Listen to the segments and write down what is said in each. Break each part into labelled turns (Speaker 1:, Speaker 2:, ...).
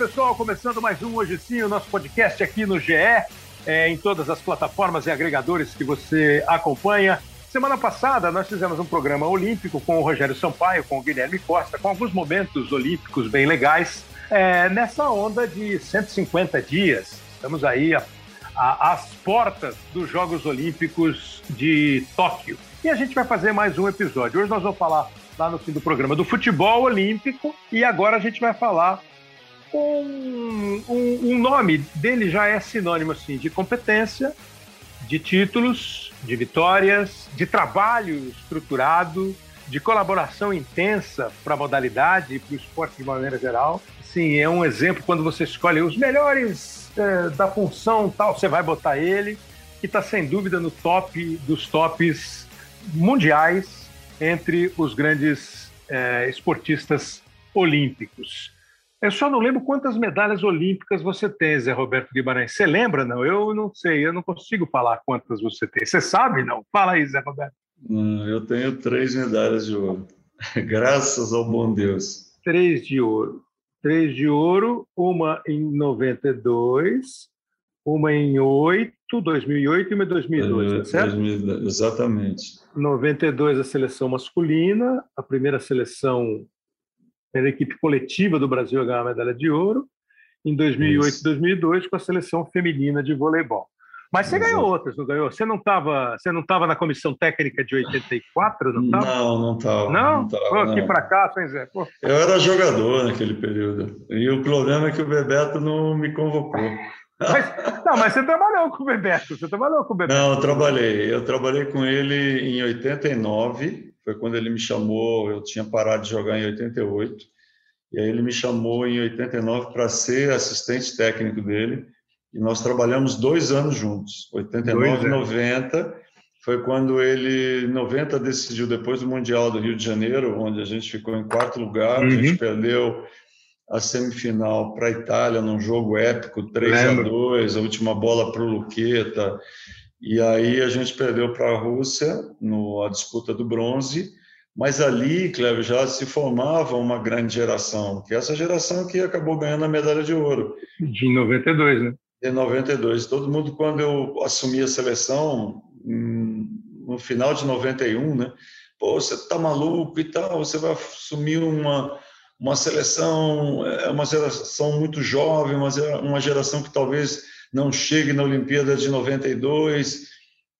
Speaker 1: Pessoal, começando mais um Hoje Sim, o nosso podcast aqui no GE, é, em todas as plataformas e agregadores que você acompanha. Semana passada nós fizemos um programa olímpico com o Rogério Sampaio, com o Guilherme Costa, com alguns momentos olímpicos bem legais, é, nessa onda de 150 dias. Estamos aí às portas dos Jogos Olímpicos de Tóquio. E a gente vai fazer mais um episódio. Hoje nós vamos falar lá no fim do programa do futebol olímpico e agora a gente vai falar com um, um, nome dele já é sinônimo assim de competência, de títulos, de vitórias, de trabalho estruturado, de colaboração intensa para a modalidade e para o esporte de maneira geral. Sim, é um exemplo quando você escolhe os melhores é, da função tal, você vai botar ele, que está sem dúvida no top dos tops mundiais entre os grandes é, esportistas olímpicos. Eu só não lembro quantas medalhas olímpicas você tem, Zé Roberto Guimarães. Você lembra, não? Eu não sei, eu não consigo falar quantas você tem. Você sabe, não? Fala aí, Zé Roberto.
Speaker 2: Eu tenho três medalhas de ouro. Graças ao bom Deus.
Speaker 1: Três de ouro. Três de ouro, uma em 92, uma em 8, 2008 e uma em 2002, tá certo?
Speaker 2: 2000, exatamente.
Speaker 1: 92 a seleção masculina, a primeira seleção era a equipe coletiva do Brasil a ganhar a medalha de ouro, em 2008 e 2002 com a seleção feminina de voleibol. Mas você ganhou outras, não ganhou? Você não estava, você não estava na comissão técnica de 84, não estava?
Speaker 2: Não, não estava.
Speaker 1: Não?
Speaker 2: Pô,
Speaker 1: aqui para cá, hein, Zé? Pô.
Speaker 2: Eu era jogador naquele período. E o problema é que o Bebeto não me convocou.
Speaker 1: Mas, não, mas você trabalhou com o Bebeto, você trabalhou com o Bebeto.
Speaker 2: Não, eu trabalhei. Eu trabalhei com ele em 89, foi quando ele me chamou, eu tinha parado de jogar em 88, e aí ele me chamou em 89 para ser assistente técnico dele, e nós trabalhamos dois anos juntos, 89 e 90, foi quando ele, em 90, decidiu, depois do Mundial do Rio de Janeiro, onde a gente ficou em quarto lugar, uhum. a gente perdeu a semifinal para a Itália num jogo épico, 3 Lembro. a 2 a última bola para o Luqueta. E aí a gente perdeu para a Rússia no, a disputa do bronze. Mas ali, Cleber, já se formava uma grande geração, que é essa geração que acabou ganhando a medalha de ouro.
Speaker 1: De 92, né?
Speaker 2: De 92. Todo mundo, quando eu assumi a seleção, no final de 91, né? Pô, você tá maluco e tal, você vai assumir uma, uma seleção, é uma geração muito jovem, uma geração que talvez não chegue na Olimpíada de 92,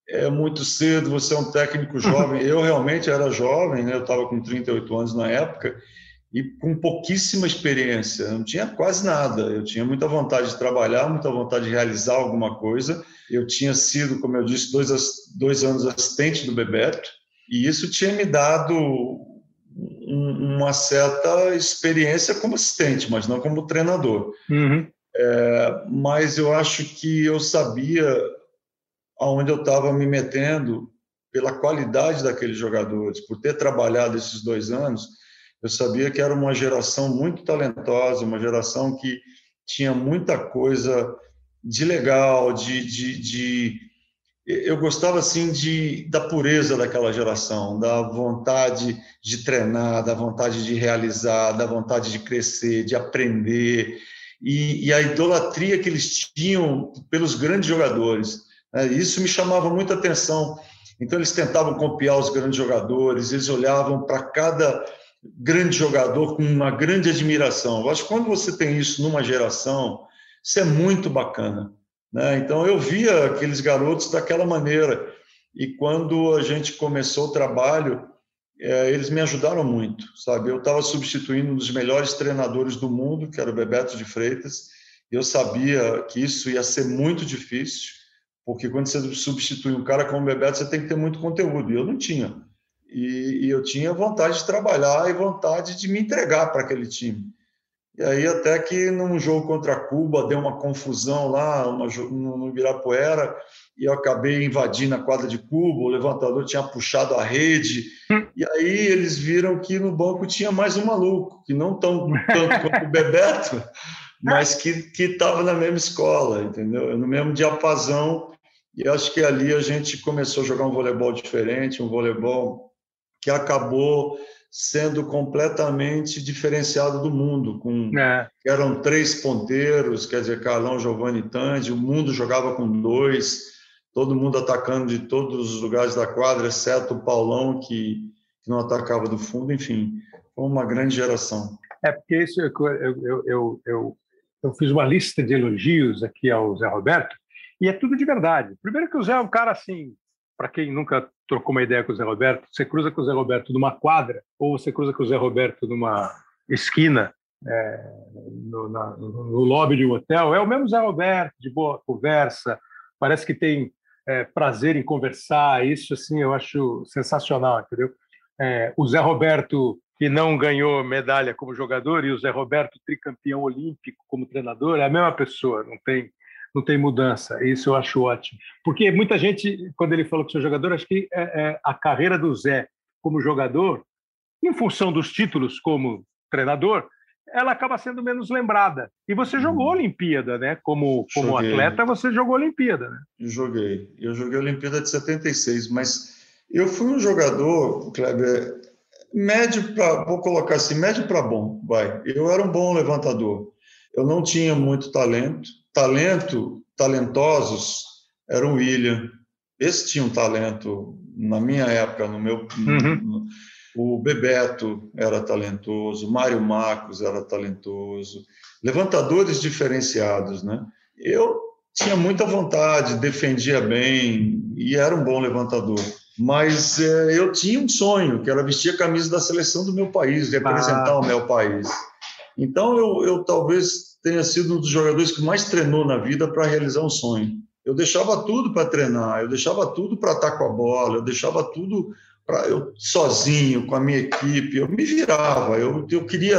Speaker 2: é muito cedo, você é um técnico jovem. Eu realmente era jovem, né? eu estava com 38 anos na época, e com pouquíssima experiência, não tinha quase nada. Eu tinha muita vontade de trabalhar, muita vontade de realizar alguma coisa. Eu tinha sido, como eu disse, dois, dois anos assistente do Bebeto, e isso tinha me dado uma certa experiência como assistente, mas não como treinador. Uhum. É, mas eu acho que eu sabia aonde eu estava me metendo pela qualidade daqueles jogadores, por ter trabalhado esses dois anos, eu sabia que era uma geração muito talentosa, uma geração que tinha muita coisa de legal, de, de, de eu gostava assim de da pureza daquela geração, da vontade de treinar, da vontade de realizar, da vontade de crescer, de aprender e, e a idolatria que eles tinham pelos grandes jogadores. Né? Isso me chamava muita atenção. Então eles tentavam copiar os grandes jogadores, eles olhavam para cada grande jogador com uma grande admiração. Eu acho que quando você tem isso numa geração, isso é muito bacana. Né? Então, eu via aqueles garotos daquela maneira. E quando a gente começou o trabalho, é, eles me ajudaram muito, sabe? Eu estava substituindo um dos melhores treinadores do mundo, que era o Bebeto de Freitas, e eu sabia que isso ia ser muito difícil, porque quando você substitui um cara como o Bebeto, você tem que ter muito conteúdo, e eu não tinha. E, e eu tinha vontade de trabalhar e vontade de me entregar para aquele time. E aí até que num jogo contra Cuba deu uma confusão lá uma, no Ibirapuera e eu acabei invadindo a quadra de Cuba, o levantador tinha puxado a rede e aí eles viram que no banco tinha mais um maluco, que não tão tanto quanto o Bebeto, mas que estava na mesma escola, entendeu? No mesmo diapasão e acho que ali a gente começou a jogar um voleibol diferente, um voleibol que acabou sendo completamente diferenciado do mundo, com é. eram três ponteiros, quer dizer, Carlão, Giovanni Tanди, o mundo jogava com dois, todo mundo atacando de todos os lugares da quadra, exceto o Paulão, que, que não atacava do fundo, enfim, foi uma grande geração.
Speaker 1: É, porque isso, eu, eu, eu, eu, eu fiz uma lista de elogios aqui ao Zé Roberto, e é tudo de verdade. Primeiro que o Zé é um cara assim, para quem nunca trocou uma ideia com o Zé Roberto, você cruza com o Zé Roberto numa quadra ou você cruza com o Zé Roberto numa esquina, é, no, na, no, lobby de um hotel, é o mesmo Zé Roberto, de boa conversa, parece que tem é, prazer em conversar, isso assim eu acho sensacional, entendeu? É, o Zé Roberto que não ganhou medalha como jogador e o Zé Roberto tricampeão olímpico como treinador é a mesma pessoa, não tem não tem mudança. Isso eu acho ótimo. Porque muita gente, quando ele falou que sou jogador, acho que é, é, a carreira do Zé como jogador, em função dos títulos como treinador, ela acaba sendo menos lembrada. E você jogou hum. Olimpíada, né? Como, como atleta, você jogou Olimpíada, né?
Speaker 2: Joguei. Eu joguei Olimpíada de 76, mas eu fui um jogador, Kleber, médio para, vou colocar assim, médio para bom, vai. Eu era um bom levantador. Eu não tinha muito talento, talento, talentosos, era o William. Esse tinha um talento na minha época, no meu. Uhum. o Bebeto era talentoso, Mário Marcos era talentoso, levantadores diferenciados, né? Eu tinha muita vontade, defendia bem e era um bom levantador. Mas é, eu tinha um sonho, que era vestir a camisa da seleção do meu país, representar ah. o meu país. Então eu, eu talvez tenha sido um dos jogadores que mais treinou na vida para realizar um sonho. Eu deixava tudo para treinar, eu deixava tudo para estar com a bola, eu deixava tudo para eu sozinho, com a minha equipe, eu me virava, eu, eu queria.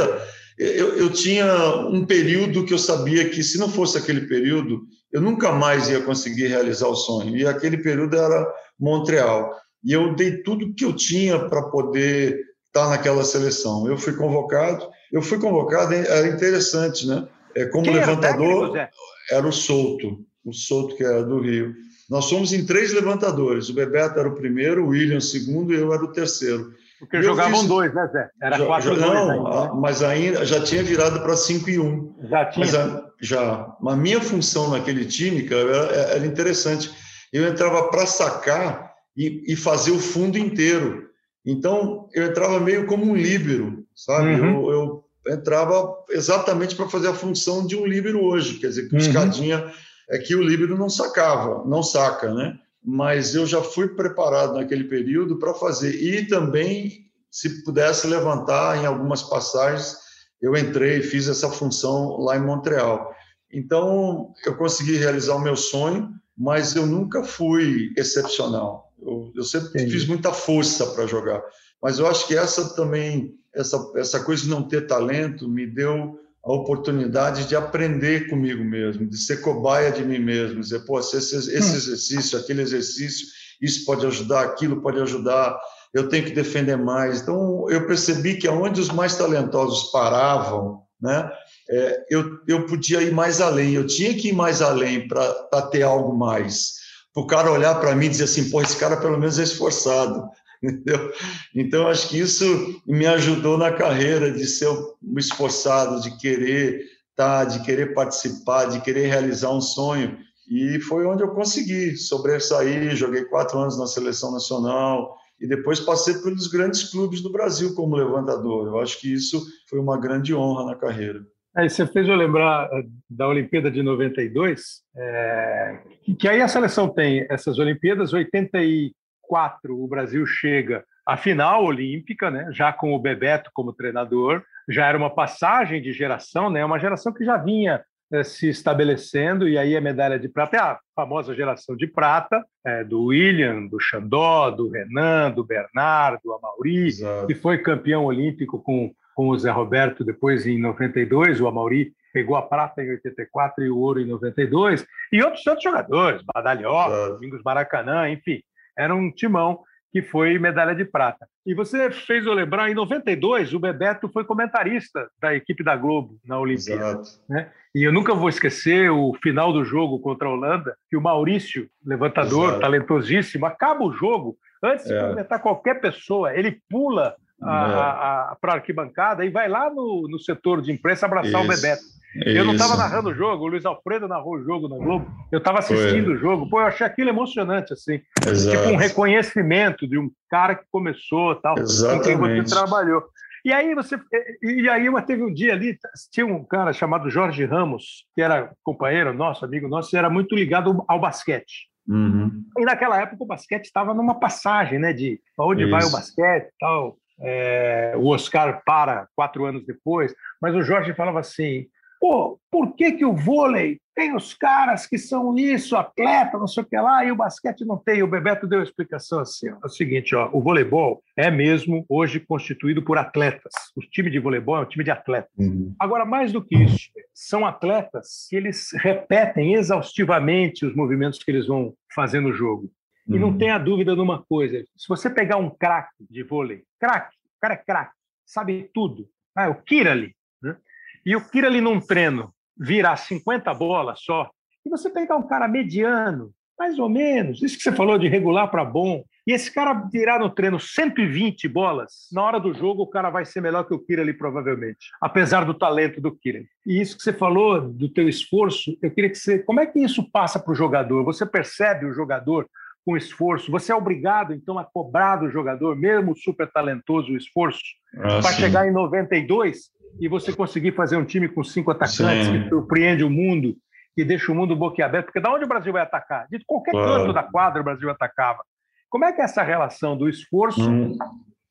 Speaker 2: Eu, eu tinha um período que eu sabia que, se não fosse aquele período, eu nunca mais ia conseguir realizar o sonho. E aquele período era Montreal. E eu dei tudo que eu tinha para poder estar naquela seleção. Eu fui convocado. Eu fui convocado, era interessante, né? É, como Quem levantador, era, era, o Souto, o Souto que era do Rio. Nós fomos em três levantadores. O Bebeto era o primeiro, o William o segundo e eu era o terceiro.
Speaker 1: Porque jogavam fiz... dois, né, Zé? Era já, quatro já, Não,
Speaker 2: ainda, né? mas ainda já tinha virado para cinco e um.
Speaker 1: Já tinha?
Speaker 2: Mas a, já. A minha função naquele time, cara, era, era interessante. Eu entrava para sacar e, e, fazer o fundo inteiro. Então, eu entrava meio como um líbero, sabe? Uhum. Eu, eu entrava exatamente para fazer a função de um líbero hoje, quer dizer, que o uhum. escadinha é que o líbero não sacava, não saca, né? Mas eu já fui preparado naquele período para fazer e também se pudesse levantar em algumas passagens, eu entrei e fiz essa função lá em Montreal. Então, eu consegui realizar o meu sonho, mas eu nunca fui excepcional. Eu, eu sempre Entendi. fiz muita força para jogar. Mas eu acho que essa também essa, essa coisa de não ter talento me deu a oportunidade de aprender comigo mesmo, de ser cobaia de mim mesmo, dizer, pô, esse, esse hum. exercício, aquele exercício, isso pode ajudar, aquilo pode ajudar, eu tenho que defender mais. Então, eu percebi que aonde os mais talentosos paravam, né, é, eu, eu podia ir mais além, eu tinha que ir mais além para ter algo mais. Para o cara olhar para mim e dizer assim, pô, esse cara pelo menos é esforçado, entendeu? Então, acho que isso me ajudou na carreira de ser esforçado, de querer estar, tá, de querer participar, de querer realizar um sonho. E foi onde eu consegui sobressair. Joguei quatro anos na seleção nacional e depois passei pelos grandes clubes do Brasil como levantador. Eu acho que isso foi uma grande honra na carreira.
Speaker 1: Aí você fez eu lembrar eh, da Olimpíada de 92, é, que aí a seleção tem essas Olimpíadas, 80 e 2004 o Brasil chega à final olímpica, né, já com o Bebeto como treinador, já era uma passagem de geração, né, uma geração que já vinha é, se estabelecendo, e aí a medalha de prata é a famosa geração de prata, é, do William, do Xandó, do Renan, do Bernardo, do Amauri, Exato. que foi campeão olímpico com, com o Zé Roberto depois em 92, o Amauri pegou a prata em 84 e o ouro em 92, e outros tantos jogadores, Badalhoca, Domingos Maracanã, enfim era um timão que foi medalha de prata. E você fez eu lembrar, em 92, o Bebeto foi comentarista da equipe da Globo na Olimpíada. Né? E eu nunca vou esquecer o final do jogo contra a Holanda, que o Maurício, levantador, Exato. talentosíssimo, acaba o jogo, antes de é. comentar qualquer pessoa, ele pula para a arquibancada e vai lá no, no setor de imprensa abraçar Isso. o Bebeto. Eu não estava narrando o jogo, o Luiz Alfredo narrou o jogo na Globo. Eu estava assistindo Foi. o jogo. Pô, eu achei aquilo emocionante, assim. Exato. Tipo um reconhecimento de um cara que começou tal,
Speaker 2: Exatamente. com quem
Speaker 1: você trabalhou. E aí você. E aí teve um dia ali, tinha um cara chamado Jorge Ramos, que era companheiro nosso, amigo nosso, e era muito ligado ao basquete.
Speaker 2: Uhum.
Speaker 1: E naquela época o basquete estava numa passagem, né? De onde Isso. vai o basquete tal. É, o Oscar para quatro anos depois, mas o Jorge falava assim: Pô, por que, que o vôlei tem os caras que são isso, atleta, não sei o que lá, e o basquete não tem? O Bebeto deu a explicação assim: ó, é o seguinte, ó, o voleibol é mesmo hoje constituído por atletas. O time de voleibol é um time de atletas. Uhum. Agora, mais do que isso, são atletas que eles repetem exaustivamente os movimentos que eles vão fazer no jogo. E não uhum. tenha dúvida numa coisa: se você pegar um craque de vôlei, craque, o cara é craque, sabe tudo. Ah, o Kirali, né? e o Kira ali num treino virar 50 bolas só, e você pegar um cara mediano, mais ou menos, isso que você falou de regular para bom, e esse cara virar no treino 120 bolas, na hora do jogo o cara vai ser melhor que o Kira ali provavelmente, apesar do talento do Kira. E isso que você falou do teu esforço, eu queria que você, como é que isso passa para o jogador? Você percebe o jogador com esforço? Você é obrigado então a cobrar do jogador, mesmo super talentoso, o esforço, ah, para chegar em 92 e você conseguir fazer um time com cinco atacantes sim. que surpreende o mundo, que deixa o mundo boquiaberto, porque da onde o Brasil vai atacar? De qualquer claro. canto da quadra o Brasil atacava. Como é que é essa relação do esforço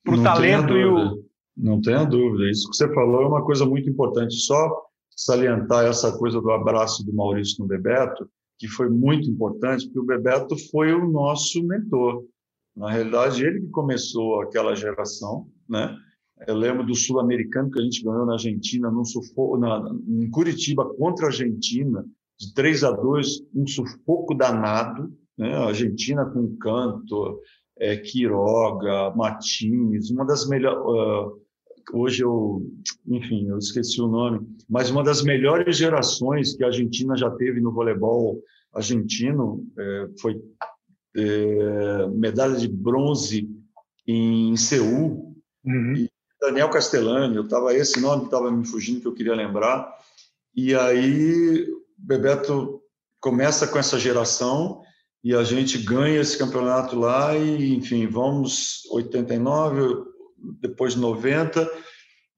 Speaker 1: para o talento e o.
Speaker 2: Não tenha dúvida. Isso que você falou é uma coisa muito importante. Só salientar essa coisa do abraço do Maurício no Bebeto, que foi muito importante, porque o Bebeto foi o nosso mentor. Na realidade, ele que começou aquela geração, né? Eu lembro do Sul-Americano que a gente ganhou na Argentina, num sufoco, na, em Curitiba contra a Argentina, de 3 a 2, um sufoco danado. Né? A Argentina com Canto, é, Quiroga, Martins, uma das melhores. Uh, hoje eu, enfim, eu esqueci o nome, mas uma das melhores gerações que a Argentina já teve no voleibol argentino é, foi é, medalha de bronze em Seul. Uhum. Daniel Castellani, eu tava esse nome estava me fugindo que eu queria lembrar. E aí Bebeto começa com essa geração e a gente ganha esse campeonato lá e enfim, vamos 89, depois 90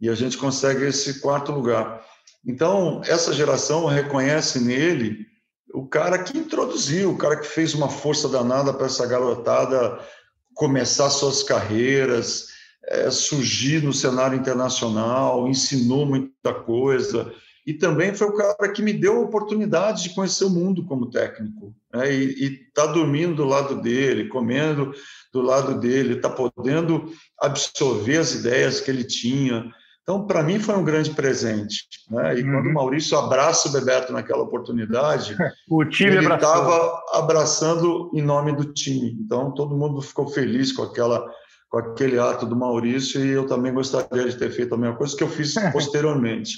Speaker 2: e a gente consegue esse quarto lugar. Então, essa geração reconhece nele o cara que introduziu, o cara que fez uma força danada para essa garotada começar suas carreiras, é, surgir no cenário internacional, ensinou muita coisa. E também foi o cara que me deu a oportunidade de conhecer o mundo como técnico. Né? E estar tá dormindo do lado dele, comendo do lado dele, está podendo absorver as ideias que ele tinha. Então, para mim, foi um grande presente. Né? E uhum. quando o Maurício abraça o Bebeto naquela oportunidade,
Speaker 1: o time
Speaker 2: ele estava abraçando em nome do time. Então, todo mundo ficou feliz com aquela com aquele ato do Maurício e eu também gostaria de ter feito a mesma coisa que eu fiz posteriormente,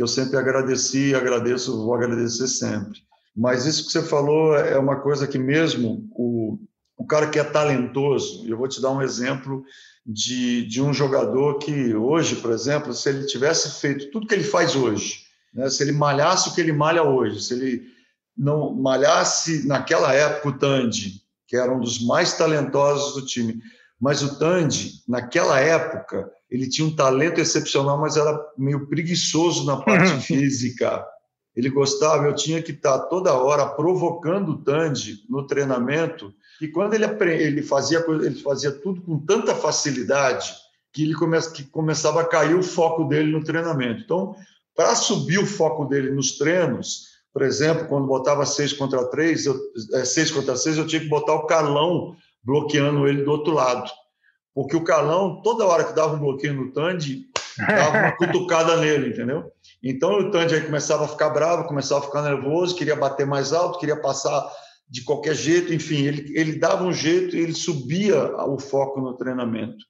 Speaker 2: que eu sempre agradeci, agradeço, vou agradecer sempre. Mas isso que você falou é uma coisa que mesmo o, o cara que é talentoso, eu vou te dar um exemplo de, de um jogador que hoje, por exemplo, se ele tivesse feito tudo que ele faz hoje, né, se ele malhasse o que ele malha hoje, se ele não malhasse naquela época o Tandy, que era um dos mais talentosos do time, mas o Tandy, naquela época, ele tinha um talento excepcional, mas era meio preguiçoso na parte física. Ele gostava, eu tinha que estar toda hora provocando o Tandy no treinamento, e quando ele, ele, fazia, ele fazia tudo com tanta facilidade que ele come, que começava a cair o foco dele no treinamento. Então, para subir o foco dele nos treinos, por exemplo, quando botava seis contra três, eu, é, seis contra seis, eu tinha que botar o Carlão bloqueando ele do outro lado. Porque o Carlão, toda hora que dava um bloqueio no Tandy, dava uma cutucada nele, entendeu? Então o Tandy aí começava a ficar bravo, começava a ficar nervoso, queria bater mais alto, queria passar de qualquer jeito, enfim, ele, ele dava um jeito e ele subia o foco no treinamento.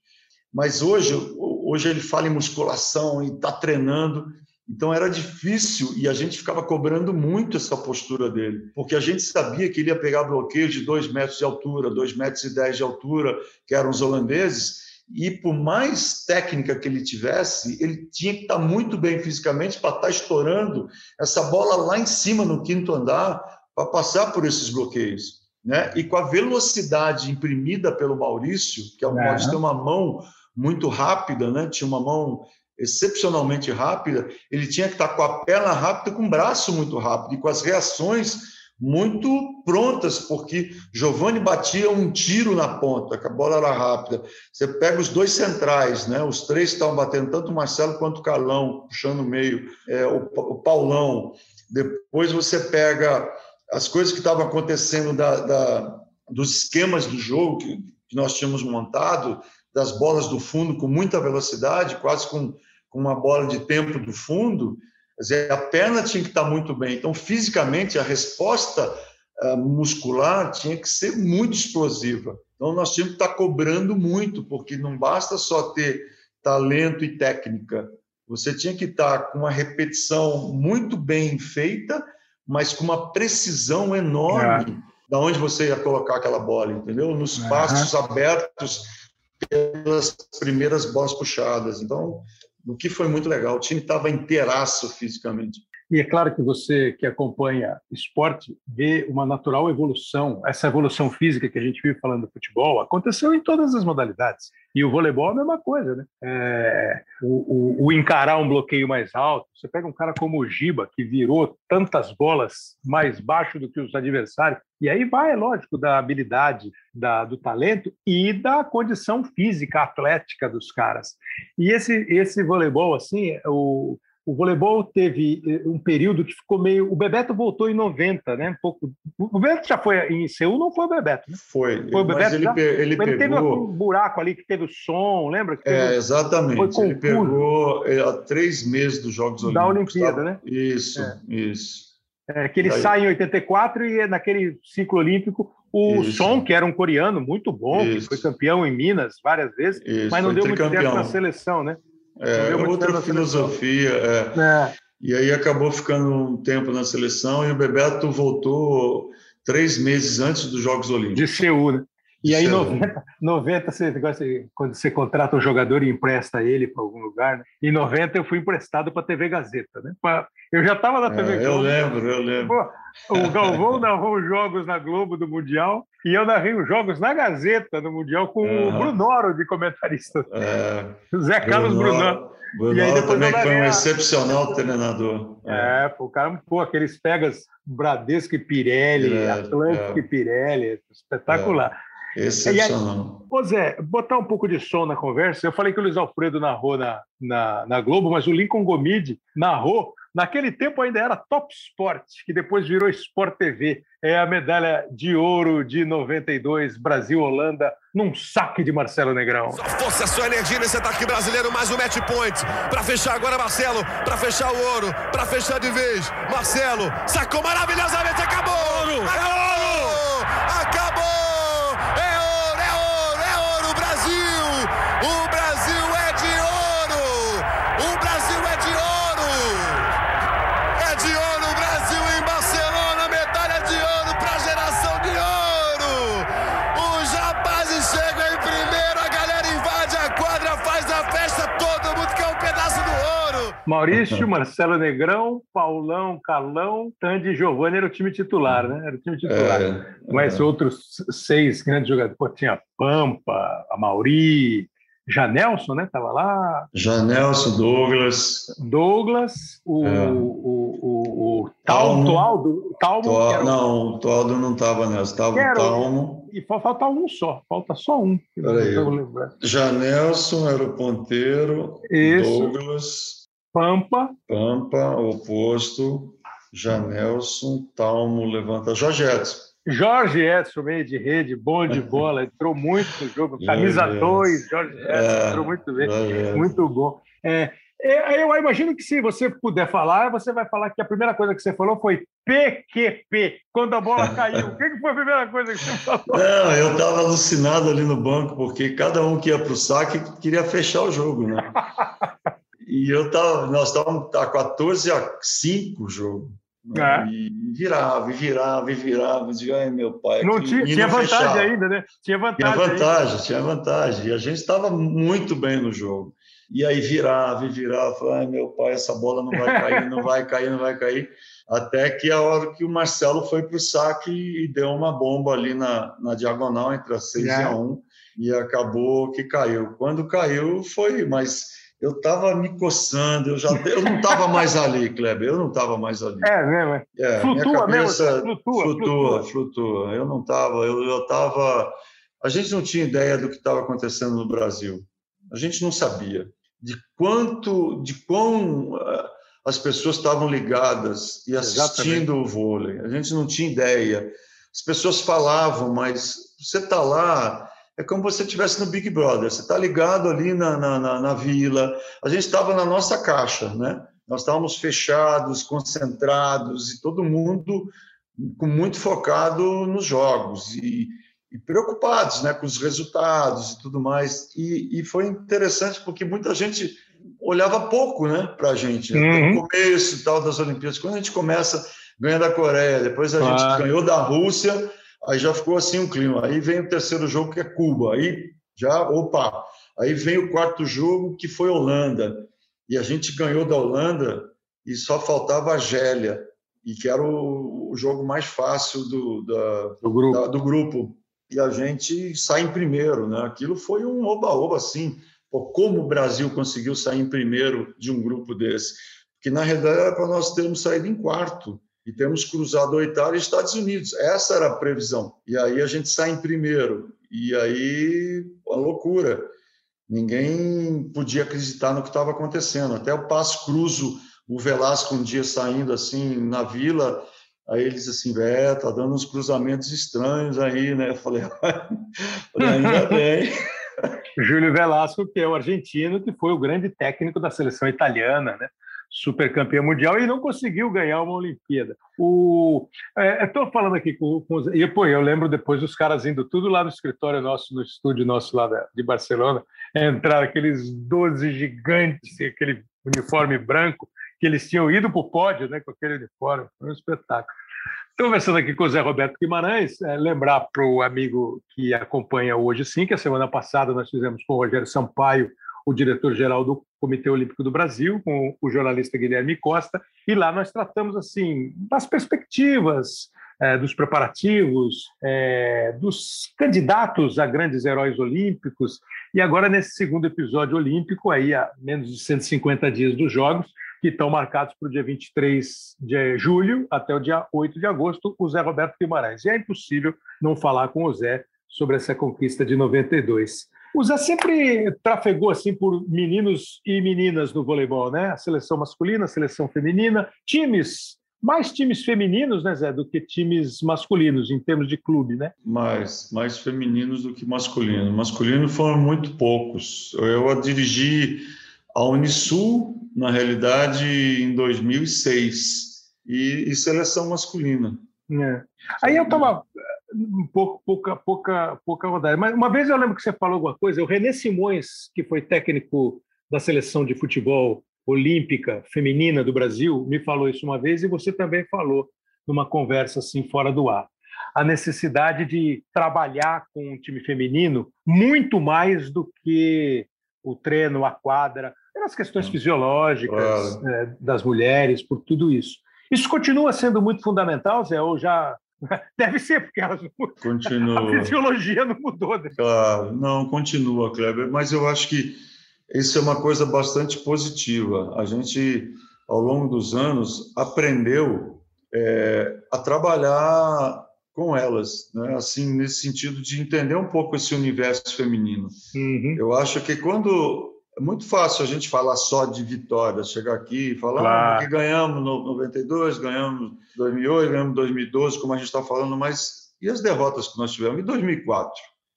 Speaker 2: Mas hoje, hoje ele fala em musculação e está treinando, então era difícil e a gente ficava cobrando muito essa postura dele, porque a gente sabia que ele ia pegar bloqueios de dois metros de altura, dois metros e dez de altura, que eram os holandeses, E por mais técnica que ele tivesse, ele tinha que estar muito bem fisicamente para estar estourando essa bola lá em cima no quinto andar para passar por esses bloqueios. Né? E com a velocidade imprimida pelo Maurício, que é o Maurício tem uma mão muito rápida, né? tinha uma mão excepcionalmente rápida, ele tinha que estar com a perna rápida, com o braço muito rápido e com as reações muito prontas, porque Giovanni batia um tiro na ponta, que a bola era rápida. Você pega os dois centrais, né? os três estavam batendo, tanto o Marcelo quanto o Carlão, puxando o meio, é, o, o, Paulão. Depois você pega as coisas que estavam acontecendo da, da, dos esquemas do jogo que, que nós tínhamos montado, das bolas do fundo com muita velocidade, quase com, com uma bola de tempo do fundo, dizer, a perna tinha que estar muito bem. Então, fisicamente, a resposta uh, muscular tinha que ser muito explosiva. Então, nós tínhamos que estar cobrando muito, porque não basta só ter talento e técnica. Você tinha que estar com uma repetição muito bem feita, mas com uma precisão enorme é. da onde você ia colocar aquela bola, entendeu? Nos uhum. passos abertos pelas primeiras bolas puxadas. Então, o que foi muito legal. O time estava inteiraço fisicamente.
Speaker 1: E é claro que você que acompanha esporte vê uma natural evolução, essa evolução física que a gente vive falando do futebol, aconteceu em todas as modalidades. E o voleibol é a mesma coisa, né? É, o, o, o, encarar um bloqueio mais alto, você pega um cara como o Giba, que virou tantas bolas mais baixo do que os adversários, e aí vai, é lógico, da habilidade, da, do talento e da condição física, atlética dos caras. E esse, esse voleibol, assim, o o voleibol teve eh, um período que ficou meio. O Bebeto voltou em 90, né? Um pouco. O Bebeto já foi em Seul, não foi o Bebeto, né?
Speaker 2: Foi. Foi o Bebeto. Ele, pe ele,
Speaker 1: ele teve um buraco ali que teve o som, lembra?
Speaker 2: é, exatamente. Ele pegou eh, há três meses dos Jogos Olímpicos.
Speaker 1: Da Olimpíada, tá? né?
Speaker 2: Isso, é. isso.
Speaker 1: É, que ele Daí... sai em 84 e naquele ciclo olímpico o Isso. Som, que era um coreano muito bom, Isso. que foi campeão em Minas várias vezes, Isso. mas não foi deu muito tempo na seleção, né?
Speaker 2: É, outra filosofia. É. É. E aí acabou ficando um tempo na seleção e o Bebeto voltou três meses antes dos Jogos Olímpicos.
Speaker 1: De Seul, né? E aí, 90, 90 você, quando você contrata um jogador e empresta ele para algum lugar, né? em 90 eu fui emprestado para a TV Gazeta. Né? Eu já estava na TV
Speaker 2: é, Eu lembro, eu lembro.
Speaker 1: Pô, o Galvão narrou jogos na Globo do Mundial e eu narrei os jogos na Gazeta do Mundial com uhum. o Brunoro de comentarista. É, Zé Carlos Brunoro.
Speaker 2: Brunoro e aí depois também foi um excepcional treinador.
Speaker 1: É, pô, o cara, pô, aqueles pegas Bradesco e Pirelli, é, Atlântico é. e Pirelli, espetacular. É.
Speaker 2: Excepcional.
Speaker 1: Aí, Zé, botar um pouco de som na conversa. Eu falei que o Luiz Alfredo narrou na, na, na Globo, mas o Lincoln Gomide narrou. Naquele tempo ainda era Top Sport, que depois virou Sport TV. É a medalha de ouro de 92, Brasil-Holanda, num saque de Marcelo Negrão.
Speaker 3: Só força, sua energia nesse ataque brasileiro, mais um match point. Para fechar agora, Marcelo, para fechar o ouro, para fechar de vez. Marcelo, sacou maravilhosamente, acabou! Ouro! Acabou!
Speaker 1: Maurício, Marcelo Negrão, Paulão, Carlão, Tandy e Giovanni era o time titular, né? Era o time titular. É, Mas é. outros seis grandes jogadores. Pô, tinha Pampa, a Mauri, Janelson, né? Tava lá.
Speaker 2: Janelson, Douglas.
Speaker 1: Douglas, o, é. o, o, o Talmo, Toaldo. Talmo,
Speaker 2: Toal, Não, o Toaldo não estava nessa. Tava o Talmo.
Speaker 1: E falta um só, falta só um.
Speaker 2: Peraí. Janelson era o ponteiro. Isso. Douglas.
Speaker 1: Pampa.
Speaker 2: Pampa, oposto. Janelson, Talmo, levanta. Jorge Edson.
Speaker 1: Jorge Edson, meio de rede, bom de bola, entrou muito no jogo. Camisa 2, Jorge Edson, é, entrou muito bem, muito bom. É, é, eu imagino que se você puder falar, você vai falar que a primeira coisa que você falou foi PQP, quando a bola caiu. O que foi a primeira coisa que você falou?
Speaker 2: Não, eu estava alucinado ali no banco, porque cada um que ia para o saque queria fechar o jogo, né? E eu tava, nós estávamos a 14 a 5 o jogo. É. E virava, e virava, e virava. Dizia, ai, meu pai.
Speaker 1: Não tinha, tinha vantagem fechava. ainda, né?
Speaker 2: Tinha vantagem. Tinha vantagem, ainda. tinha vantagem. E a gente estava muito bem no jogo. E aí virava, e virava. Falava, ai, meu pai, essa bola não vai cair, não vai cair, não vai cair. Até que a hora que o Marcelo foi para o saque e deu uma bomba ali na, na diagonal entre a 6 é. e a 1 e acabou que caiu. Quando caiu foi, mas eu estava me coçando, eu já eu não estava mais ali, Kleber, eu não estava mais ali.
Speaker 1: É mesmo? É, é flutua
Speaker 2: cabeça,
Speaker 1: mesmo?
Speaker 2: Flutua, flutua, flutua. Eu não estava, eu estava... A gente não tinha ideia do que estava acontecendo no Brasil. A gente não sabia de quanto, de quão uh, as pessoas estavam ligadas e assistindo Exatamente. o vôlei. A gente não tinha ideia. As pessoas falavam, mas você está lá é como você estivesse no Big Brother. Você está ligado ali na, na, na, na vila. A gente estava na nossa caixa, né? Nós estávamos fechados, concentrados e todo mundo com muito focado nos jogos e, e preocupados, né, com os resultados e tudo mais. E, e foi interessante porque muita gente olhava pouco, né, para a gente. Uhum. No começo tal das Olimpíadas, quando a gente começa ganha da Coreia, depois a gente ganhou da Rússia Aí já ficou assim um clima. Aí vem o terceiro jogo, que é Cuba. Aí já, opa. Aí vem o quarto jogo, que foi Holanda. E a gente ganhou da Holanda e só faltava a Argélia, e que era o, o jogo mais fácil do, da, do, grupo. Da, do grupo. E a gente sai em primeiro, né? Aquilo foi um oba-oba, assim. Pô, como o Brasil conseguiu sair em primeiro de um grupo desse? Que na realidade era para nós termos saído em quarto e temos cruzado a Itália e Estados Unidos. Essa era a previsão. E aí a gente sai em primeiro. E aí, a loucura. Ninguém podia acreditar no que estava acontecendo. Até o Passo Cruzo, o Velasco um dia saindo assim na vila, aí ele disse assim, é, tá dando uns cruzamentos estranhos aí, né? Eu falei, ainda bem.
Speaker 1: Júlio Velasco, que é o argentino, que foi o grande técnico da seleção italiana, né? Super campeão mundial e não conseguiu ganhar uma Olimpíada. O, é, Estou falando aqui com, com e pô, eu lembro depois dos caras indo tudo lá no escritório nosso, no estúdio nosso lá de Barcelona, entrar aqueles 12 gigantes, aquele uniforme branco, que eles tinham ido para o pódio né, com aquele uniforme, foi um espetáculo. Estou conversando aqui com o Zé Roberto Guimarães, é, lembrar para o amigo que acompanha hoje sim, que a semana passada nós fizemos com o Rogério Sampaio o diretor-geral do Comitê Olímpico do Brasil, com o jornalista Guilherme Costa, e lá nós tratamos assim das perspectivas, é, dos preparativos, é, dos candidatos a grandes heróis olímpicos, e agora nesse segundo episódio olímpico, aí a menos de 150 dias dos Jogos, que estão marcados para o dia 23 de julho até o dia 8 de agosto, o Zé Roberto Guimarães. E é impossível não falar com o Zé sobre essa conquista de 92. O Zé sempre trafegou assim por meninos e meninas no voleibol, né? A seleção masculina, a seleção feminina, times, mais times femininos, né, Zé, do que times masculinos em termos de clube, né?
Speaker 2: Mais, mais femininos do que masculino. Masculino foram muito poucos. Eu dirigi a Unisul, na realidade, em 2006 e, e seleção masculina.
Speaker 1: É. Aí eu estava um pouco, pouca, pouca, pouca rodada. Mas uma vez eu lembro que você falou alguma coisa, o René Simões, que foi técnico da seleção de futebol olímpica feminina do Brasil, me falou isso uma vez e você também falou numa conversa assim fora do ar. A necessidade de trabalhar com um time feminino muito mais do que o treino, a quadra, pelas questões fisiológicas claro. é, das mulheres, por tudo isso. Isso continua sendo muito fundamental, Zé, ou já Deve ser, porque elas
Speaker 2: continua.
Speaker 1: a fisiologia não mudou.
Speaker 2: Claro, não, continua, Kleber, mas eu acho que isso é uma coisa bastante positiva. A gente, ao longo dos anos, aprendeu é, a trabalhar com elas, né? assim, nesse sentido de entender um pouco esse universo feminino. Uhum. Eu acho que quando é muito fácil a gente falar só de vitórias, chegar aqui e falar claro. ah, que ganhamos no 92, ganhamos 2008, ganhamos 2012, como a gente está falando, mas e as derrotas que nós tivemos em 2004?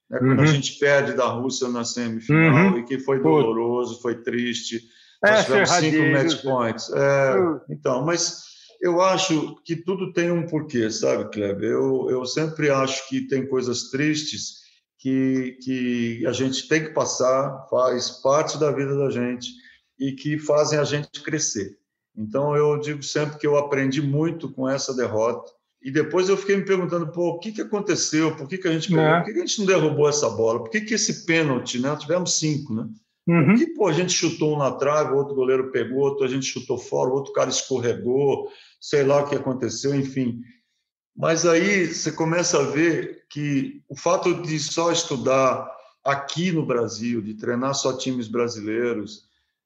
Speaker 2: Né, quando uhum. a gente perde da Rússia na semifinal uhum. e que foi doloroso, foi triste. É, nós tivemos cinco match points. É, uhum. Então, mas eu acho que tudo tem um porquê, sabe, Kleber? Eu, eu sempre acho que tem coisas tristes que, que a gente tem que passar, faz parte da vida da gente e que fazem a gente crescer. Então eu digo sempre que eu aprendi muito com essa derrota. E depois eu fiquei me perguntando, pô, o que, que aconteceu? Por que, que a gente? É. Por que, que a gente não derrubou essa bola? Por que, que esse pênalti, né? Tivemos cinco, né? Uhum. Por que pô, a gente chutou um na trave, outro goleiro pegou, outro a gente chutou fora, outro cara escorregou, sei lá o que aconteceu, enfim. Mas aí você começa a ver que o fato de só estudar aqui no Brasil, de treinar só times brasileiros,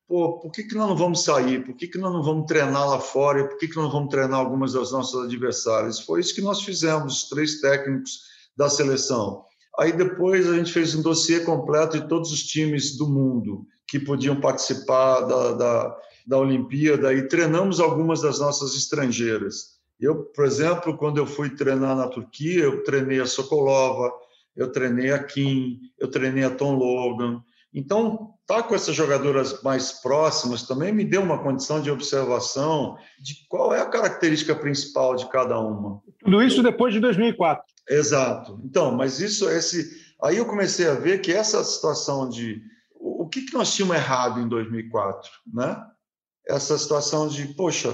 Speaker 2: pô, por que, que nós não vamos sair? Por que, que nós não vamos treinar lá fora? Por que, que nós não vamos treinar algumas das nossas adversárias? Foi isso que nós fizemos, os três técnicos da seleção. Aí depois a gente fez um dossiê completo de todos os times do mundo que podiam participar da, da, da Olimpíada e treinamos algumas das nossas estrangeiras. Eu, por exemplo, quando eu fui treinar na Turquia, eu treinei a Sokolova, eu treinei a Kim, eu treinei a Tom Logan, então, estar tá com essas jogadoras mais próximas também me deu uma condição de observação de qual é a característica principal de cada uma.
Speaker 1: Tudo isso depois de 2004.
Speaker 2: Exato. Então, mas isso, esse, aí eu comecei a ver que essa situação de o que, que nós tínhamos errado em 2004, né? Essa situação de, poxa,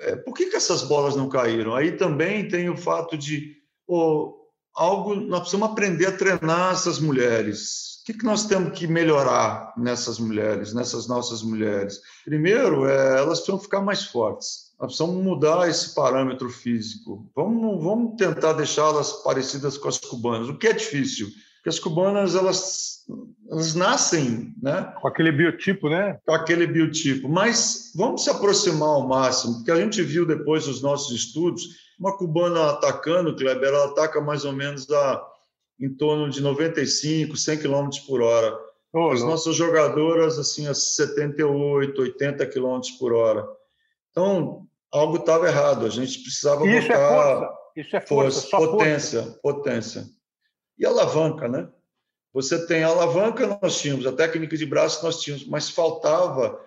Speaker 2: é, por que, que essas bolas não caíram? Aí também tem o fato de, oh, algo, nós precisamos aprender a treinar essas mulheres que, que nós temos que melhorar nessas mulheres, nessas nossas mulheres? Primeiro, é, elas precisam ficar mais fortes. Nós precisamos mudar esse parâmetro físico. Vamos, vamos tentar deixá-las parecidas com as cubanas, o que é difícil, porque as cubanas elas, elas nascem, né?
Speaker 1: Com aquele biotipo, né?
Speaker 2: Com aquele biotipo. Mas vamos se aproximar ao máximo, porque a gente viu depois dos nossos estudos uma cubana atacando, Kleber, ela ataca mais ou menos a em torno de 95, 100 km por hora. Oh, As nossas jogadoras, assim, a 78, 80 km por hora. Então, algo estava errado. A gente precisava
Speaker 1: Isso
Speaker 2: botar...
Speaker 1: É força. Isso é força,
Speaker 2: força potência, força. potência. E alavanca, né? Você tem a alavanca, nós tínhamos, a técnica de braço nós tínhamos, mas faltava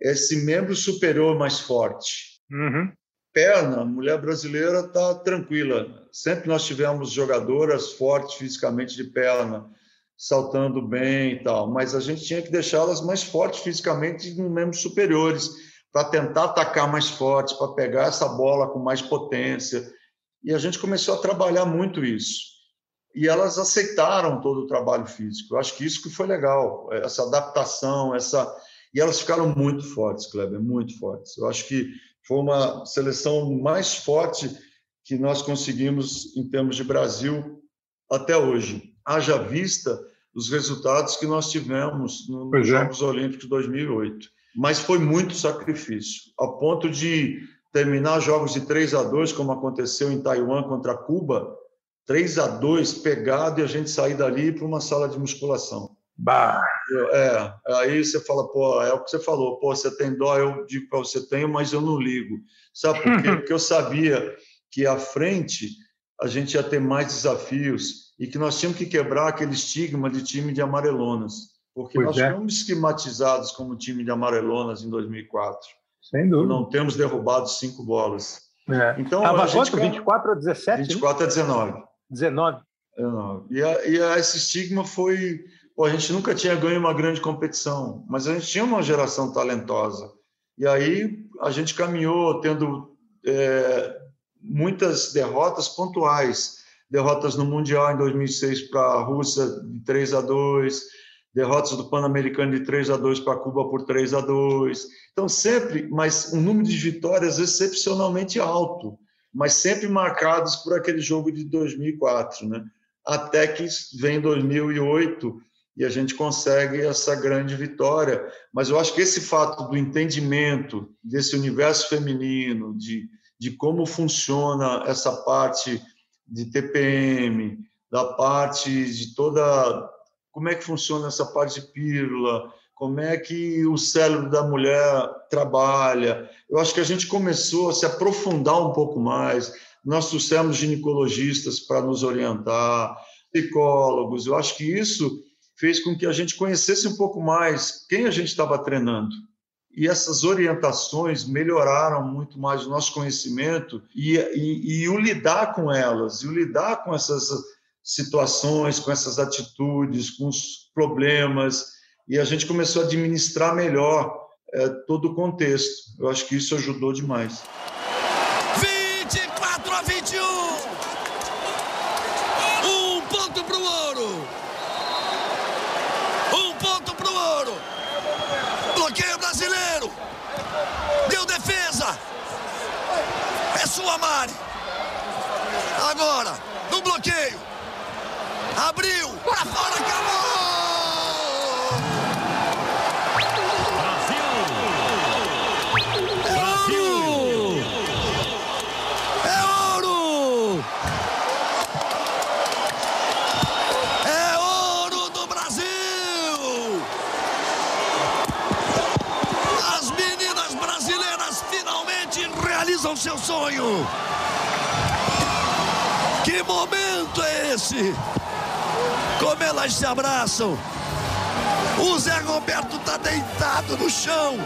Speaker 2: esse membro superior mais forte.
Speaker 1: Uhum
Speaker 2: perna, mulher brasileira está tranquila. Sempre nós tivemos jogadoras fortes fisicamente de perna, saltando bem e tal, mas a gente tinha que deixá-las mais fortes fisicamente em membros superiores, para tentar atacar mais forte, para pegar essa bola com mais potência. E a gente começou a trabalhar muito isso. E elas aceitaram todo o trabalho físico. Eu acho que isso que foi legal, essa adaptação, essa e elas ficaram muito fortes, Kleber, muito fortes. Eu acho que foi uma seleção mais forte que nós conseguimos em termos de Brasil até hoje. Haja vista os resultados que nós tivemos nos é. Jogos Olímpicos de 2008. Mas foi muito sacrifício, a ponto de terminar jogos de 3 a 2, como aconteceu em Taiwan contra Cuba, 3 a 2 pegado e a gente sair dali para uma sala de musculação.
Speaker 1: Bah.
Speaker 2: É, aí você fala, pô, é o que você falou, pô, você tem dó, eu digo para você, tenho, mas eu não ligo. Sabe por quê? Porque eu sabia que à frente a gente ia ter mais desafios e que nós tínhamos que quebrar aquele estigma de time de amarelonas, porque pois nós é. fomos esquematizados como time de amarelonas em 2004.
Speaker 1: Sem dúvida.
Speaker 2: Não temos derrubado cinco bolas.
Speaker 1: É. Então, Tava a gente, quanto? 24 a 17?
Speaker 2: 24 a 19.
Speaker 1: 19.
Speaker 2: 19. E, a, e a, esse estigma foi Pô, a gente nunca tinha ganho uma grande competição, mas a gente tinha uma geração talentosa. E aí a gente caminhou tendo é, muitas derrotas pontuais. Derrotas no Mundial em 2006 para a Rússia de 3 a 2, derrotas do Pan-Americano de 3 a 2 para Cuba por 3 a 2. Então sempre, mas um número de vitórias excepcionalmente alto, mas sempre marcados por aquele jogo de 2004, né? Até que vem 2008 e a gente consegue essa grande vitória. Mas eu acho que esse fato do entendimento desse universo feminino, de, de como funciona essa parte de TPM, da parte de toda. Como é que funciona essa parte de pílula, como é que o cérebro da mulher trabalha. Eu acho que a gente começou a se aprofundar um pouco mais. Nós trouxemos ginecologistas para nos orientar, psicólogos. Eu acho que isso fez com que a gente conhecesse um pouco mais quem a gente estava treinando. E essas orientações melhoraram muito mais o nosso conhecimento e, e, e o lidar com elas, e o lidar com essas situações, com essas atitudes, com os problemas. E a gente começou a administrar melhor é, todo o contexto. Eu acho que isso ajudou demais.
Speaker 4: 24 a 21. Um ponto para o ouro. Um ponto para o ouro. Bloqueio brasileiro. Deu defesa. É sua, Mari. Agora, no bloqueio. Abriu. Para fora, acabou. Realizam seu sonho. Que momento é esse? Como elas se abraçam. O Zé Roberto está deitado no chão,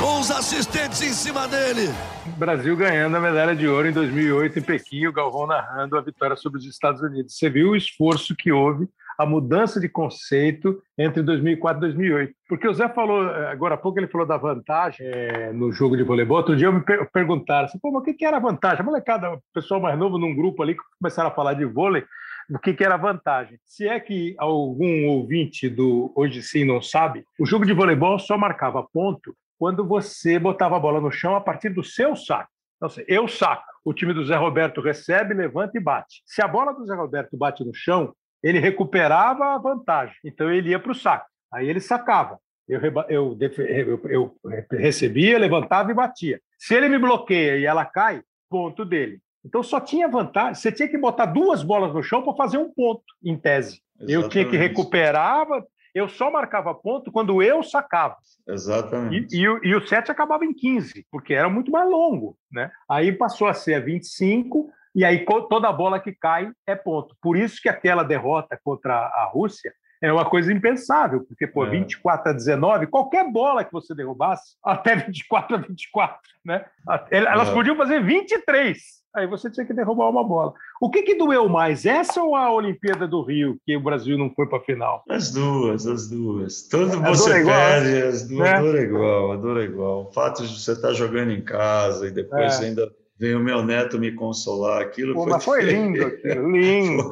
Speaker 4: com os assistentes em cima dele.
Speaker 1: Brasil ganhando a medalha de ouro em 2008 em Pequim, o Galvão narrando a vitória sobre os Estados Unidos. Você viu o esforço que houve a mudança de conceito entre 2004 e 2008. Porque o Zé falou, eh, agora há pouco ele falou da vantagem é, no jogo de voleibol. Outro dia eu me per perguntaram assim, pô, mas o que, que era a vantagem? A molecada, o pessoal mais novo num grupo ali, começaram a falar de vôlei, o que, que era a vantagem. Se é que algum ouvinte do Hoje Sim não sabe, o jogo de voleibol só marcava ponto quando você botava a bola no chão a partir do seu saco. Então, assim, eu saco, o time do Zé Roberto recebe, levanta e bate. Se a bola do Zé Roberto bate no chão, ele recuperava a vantagem. Então ele ia para o saco. Aí ele sacava. Eu, eu, eu, eu, recebia, levantava e batia. Se ele me bloqueia e ela cai, ponto dele. Então só tinha vantagem. Você tinha que botar duas bolas no chão para fazer um ponto, em tese. Exatamente. Eu tinha que recuperar, eu só marcava ponto quando eu sacava.
Speaker 2: Exatamente.
Speaker 1: E, e, e, o 7 acabava em 15, porque era muito mais longo. Né? Aí passou a ser a 25, e aí toda bola que cai é ponto. Por isso que aquela derrota contra a Rússia é uma coisa impensável, porque, pô, é. 24 a 19, qualquer bola que você derrubasse, até 24 a 24, né? Elas é. podiam fazer 23, aí você tinha que derrubar uma bola. O que, que doeu mais, essa ou a Olimpíada do Rio, que o Brasil não foi para a final?
Speaker 2: As duas, as duas. Todo é, você igual, perde, as duas, né? dor é igual, a dor é igual. O fato de você estar jogando em casa e depois é. ainda veio o meu neto me consolar. Aquilo
Speaker 1: Pô,
Speaker 2: foi,
Speaker 1: mas foi lindo, aquilo, lindo.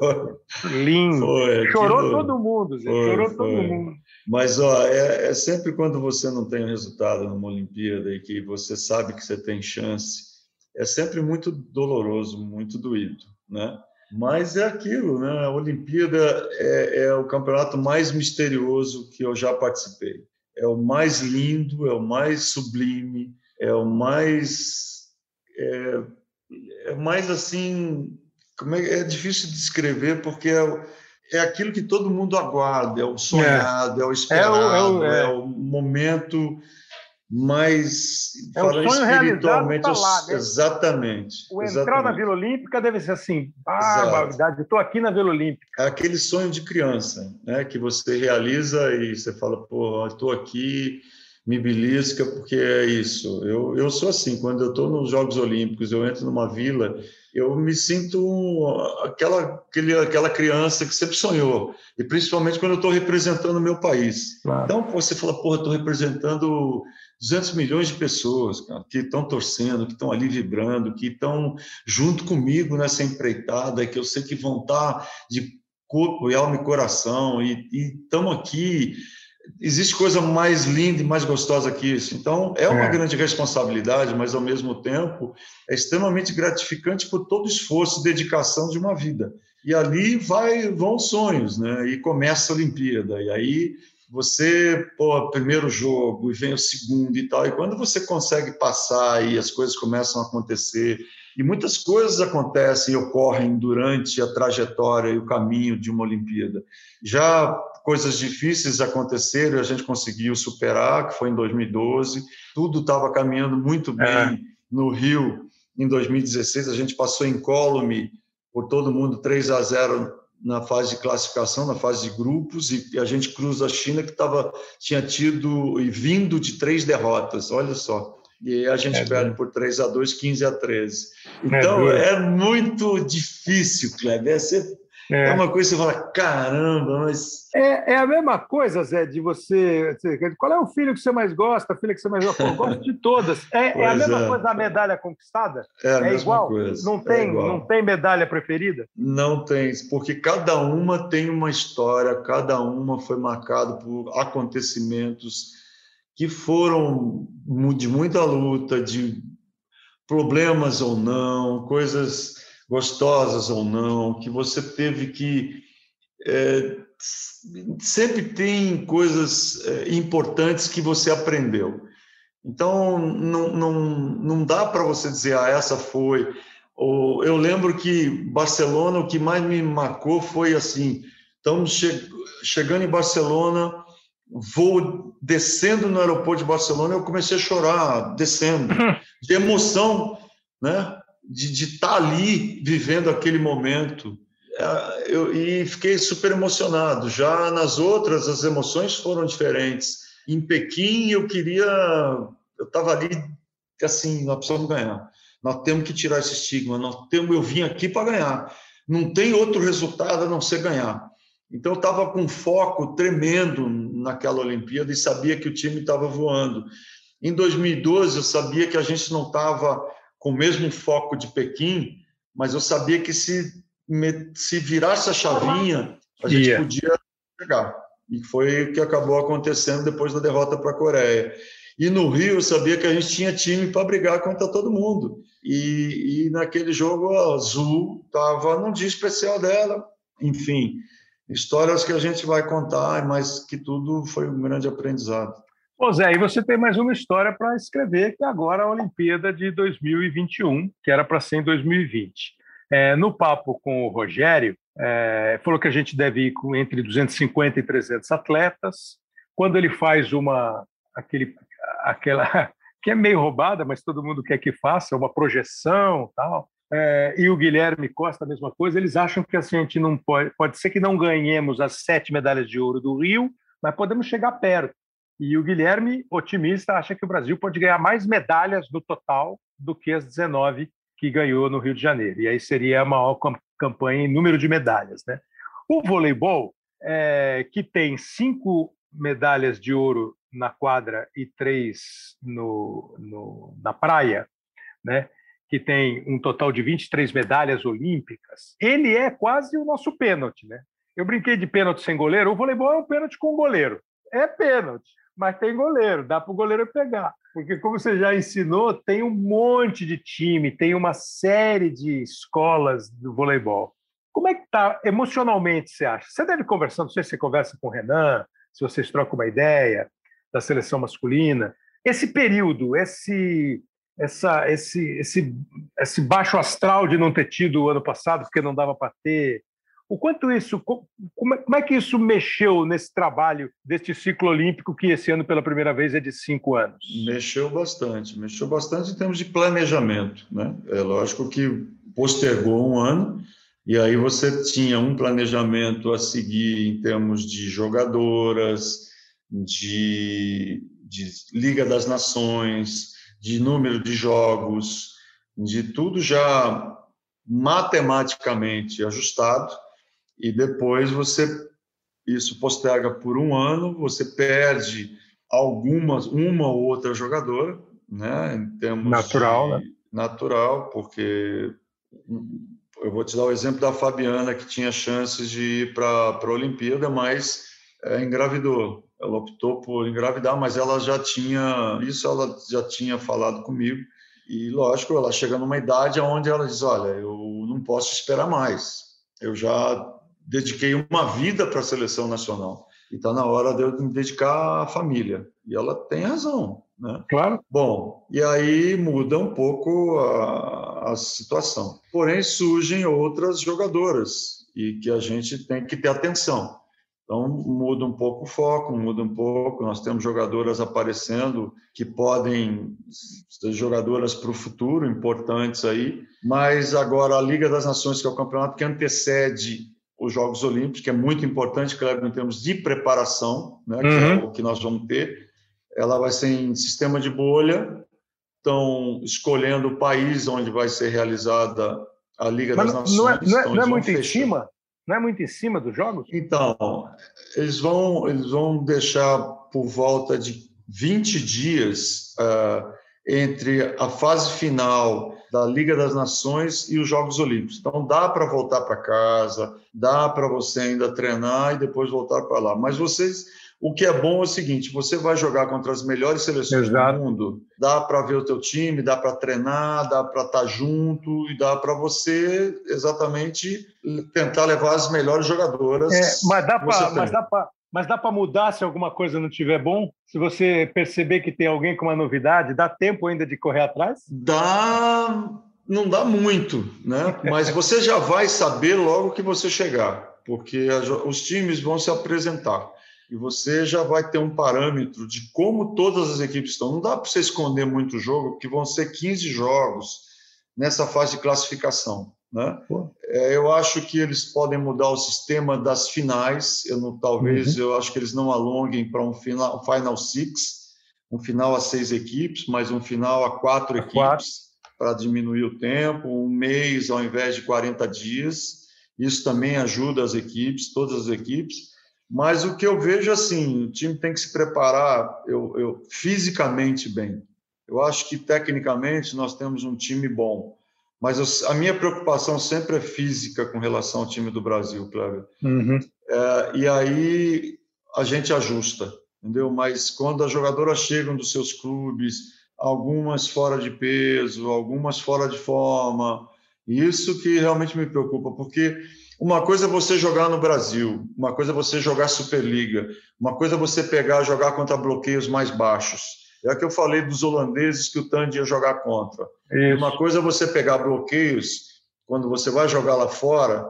Speaker 1: foi, lindo. Foi, Chorou aquilo... todo mundo, Zé. Foi, Chorou todo mundo.
Speaker 2: Mas ó, é, é, sempre quando você não tem resultado numa Olimpíada e que você sabe que você tem chance, é sempre muito doloroso, muito doído, né? Mas é aquilo, né? A Olimpíada é, é o campeonato mais misterioso que eu já participei. É o mais lindo, é o mais sublime, é o mais é, é mais assim, como é, é difícil de descrever porque é, é aquilo que todo mundo aguarda, é o sonhado, é, é o esperado, é o, é, é o momento mais
Speaker 1: é o sonho espiritualmente tá lá,
Speaker 2: né? exatamente
Speaker 1: o entrar exatamente. na Vila Olímpica deve ser assim barbaridade estou aqui na Vila Olímpica
Speaker 2: é aquele sonho de criança né que você realiza e você fala pô estou aqui me belisca, porque é isso. Eu, eu sou assim, quando eu estou nos Jogos Olímpicos, eu entro numa vila, eu me sinto aquela, aquele, aquela criança que sempre sonhou, e principalmente quando eu estou representando o meu país. Claro. Então, você fala, porra, estou representando 200 milhões de pessoas cara, que estão torcendo, que estão ali vibrando, que estão junto comigo nessa empreitada, que eu sei que vão estar tá de corpo e alma e coração, e estamos aqui existe coisa mais linda e mais gostosa que isso. Então, é uma é. grande responsabilidade, mas ao mesmo tempo é extremamente gratificante por todo o esforço e dedicação de uma vida. E ali vai vão sonhos, né? E começa a Olimpíada. E aí você, pô, primeiro jogo e vem o segundo e tal. E quando você consegue passar e as coisas começam a acontecer, e muitas coisas acontecem e ocorrem durante a trajetória e o caminho de uma Olimpíada. Já coisas difíceis aconteceram e a gente conseguiu superar, que foi em 2012. Tudo estava caminhando muito bem é. no Rio em 2016. A gente passou em incólume por todo mundo 3 a 0 na fase de classificação, na fase de grupos, e a gente cruza a China, que tava, tinha tido e vindo de três derrotas, olha só. E a gente é perde por 3 a 2 15 a 13. É então, é, é muito difícil, Kleber. É É. é. uma coisa que você fala, caramba, mas.
Speaker 1: É, é a mesma coisa, Zé, de você. Qual é o filho que você mais gosta, a filha que você mais gosta? Eu gosto de todas. É, é a mesma é. coisa da medalha conquistada?
Speaker 2: É, a é igual? Coisa.
Speaker 1: Não tem, igual. não tem medalha preferida?
Speaker 2: Não tem, porque cada uma tem uma história, cada uma foi marcada por acontecimentos que foram de muita luta, de problemas ou não, coisas gostosas ou não, que você teve que. É, sempre tem coisas é, importantes que você aprendeu. Então, não, não, não dá para você dizer, ah, essa foi. Ou, eu lembro que Barcelona, o que mais me marcou foi assim: estamos che chegando em Barcelona, vou descendo no aeroporto de Barcelona, eu comecei a chorar, descendo, de emoção, né? De estar tá ali vivendo aquele momento. É, eu, e fiquei super emocionado. Já nas outras, as emoções foram diferentes. Em Pequim, eu queria. Eu estava ali, assim, nós precisamos ganhar. Nós temos que tirar esse estigma. Nós temos, eu vim aqui para ganhar. Não tem outro resultado a não ser ganhar. Então, eu estava com foco tremendo naquela Olimpíada e sabia que o time estava voando. Em 2012, eu sabia que a gente não estava com o mesmo foco de Pequim, mas eu sabia que se, se virasse a chavinha, a gente yeah. podia chegar. E foi o que acabou acontecendo depois da derrota para a Coreia. E no Rio eu sabia que a gente tinha time para brigar contra todo mundo. E, e naquele jogo a Azul estava num dia especial dela. Enfim, histórias que a gente vai contar, mas que tudo foi um grande aprendizado.
Speaker 1: Ô Zé, e você tem mais uma história para escrever, que é agora a Olimpíada de 2021, que era para ser em 2020. É, no papo com o Rogério, é, falou que a gente deve ir com entre 250 e 300 atletas. Quando ele faz uma aquele aquela que é meio roubada, mas todo mundo quer que faça uma projeção, tal. É, e o Guilherme Costa a mesma coisa. Eles acham que assim, a gente não pode, pode ser que não ganhemos as sete medalhas de ouro do Rio, mas podemos chegar perto. E o Guilherme, otimista, acha que o Brasil pode ganhar mais medalhas no total do que as 19 que ganhou no Rio de Janeiro. E aí seria a maior campanha em número de medalhas. Né? O voleibol, é, que tem cinco medalhas de ouro na quadra e três no, no, na praia, né? que tem um total de 23 medalhas olímpicas, ele é quase o nosso pênalti. Né? Eu brinquei de pênalti sem goleiro, o voleibol é um pênalti com goleiro. É pênalti mas tem goleiro, dá para o goleiro pegar. Porque, como você já ensinou, tem um monte de time, tem uma série de escolas do voleibol. Como é que está emocionalmente, você acha? Você deve conversar, não sei se você conversa com o Renan, se vocês trocam uma ideia da seleção masculina. Esse período, esse, essa, esse, esse, esse baixo astral de não ter tido o ano passado, porque não dava para ter, o quanto isso, como é, como é que isso mexeu nesse trabalho deste ciclo olímpico que esse ano pela primeira vez é de cinco anos?
Speaker 2: Mexeu bastante, mexeu bastante em termos de planejamento, né? É lógico que postergou um ano e aí você tinha um planejamento a seguir em termos de jogadoras, de, de Liga das Nações, de número de jogos, de tudo já matematicamente ajustado e depois você isso posterga por um ano, você perde algumas uma ou outra jogadora, né, em termos
Speaker 1: natural, de,
Speaker 2: né? natural, porque eu vou te dar o exemplo da Fabiana que tinha chances de ir para a Olimpíada, mas é, engravidou. Ela optou por engravidar, mas ela já tinha isso, ela já tinha falado comigo. E lógico, ela chega numa idade onde ela diz: olha, eu não posso esperar mais. Eu já dediquei uma vida para a seleção nacional. E está na hora de eu me dedicar à família. E ela tem razão. Né?
Speaker 1: Claro.
Speaker 2: Bom, e aí muda um pouco a, a situação. Porém, surgem outras jogadoras e que a gente tem que ter atenção. Então, muda um pouco o foco, muda um pouco. Nós temos jogadoras aparecendo que podem ser jogadoras para o futuro, importantes aí. Mas agora a Liga das Nações, que é o campeonato que antecede os Jogos Olímpicos, que é muito importante, claro, em termos de preparação, né, que é uhum. é o que nós vamos ter. Ela vai ser em sistema de bolha, estão escolhendo o país onde vai ser realizada a Liga Mas das Nações.
Speaker 1: Não é, não é, não é muito fechar. em cima? Não é muito em cima dos jogos?
Speaker 2: Então, eles vão, eles vão deixar por volta de 20 dias uh, entre a fase final da Liga das Nações e os Jogos Olímpicos. Então, dá para voltar para casa, dá para você ainda treinar e depois voltar para lá. Mas vocês o que é bom é o seguinte: você vai jogar contra as melhores seleções Exato. do mundo, dá para ver o teu time, dá para treinar, dá para estar tá junto e dá para você exatamente tentar levar as melhores jogadoras. É,
Speaker 1: mas dá para, mas dá para, mudar se alguma coisa não estiver bom? Se você perceber que tem alguém com uma novidade, dá tempo ainda de correr atrás?
Speaker 2: Dá, não dá muito, né? Mas você já vai saber logo que você chegar, porque os times vão se apresentar e você já vai ter um parâmetro de como todas as equipes estão. Não dá para você esconder muito o jogo, porque vão ser 15 jogos nessa fase de classificação. Né? É, eu acho que eles podem mudar o sistema das finais. Eu não, talvez uhum. eu acho que eles não alonguem para um final, final six, um final a seis equipes, mas um final a quatro a equipes para diminuir o tempo, um mês ao invés de 40 dias. Isso também ajuda as equipes, todas as equipes. Mas o que eu vejo assim, o time tem que se preparar eu, eu, fisicamente bem. Eu acho que tecnicamente nós temos um time bom, mas a minha preocupação sempre é física com relação ao time do Brasil, Cleber. Uhum. É, e aí a gente ajusta, entendeu? Mas quando as jogadoras chegam dos seus clubes, algumas fora de peso, algumas fora de forma, isso que realmente me preocupa, porque uma coisa é você jogar no Brasil, uma coisa é você jogar Superliga, uma coisa é você pegar jogar contra bloqueios mais baixos. É o que eu falei dos holandeses que o Tandy ia jogar contra. Isso. Uma coisa é você pegar bloqueios, quando você vai jogar lá fora,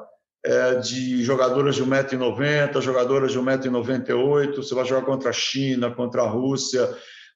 Speaker 2: é, de jogadoras de 1,90m, jogadoras de 1,98m, você vai jogar contra a China, contra a Rússia,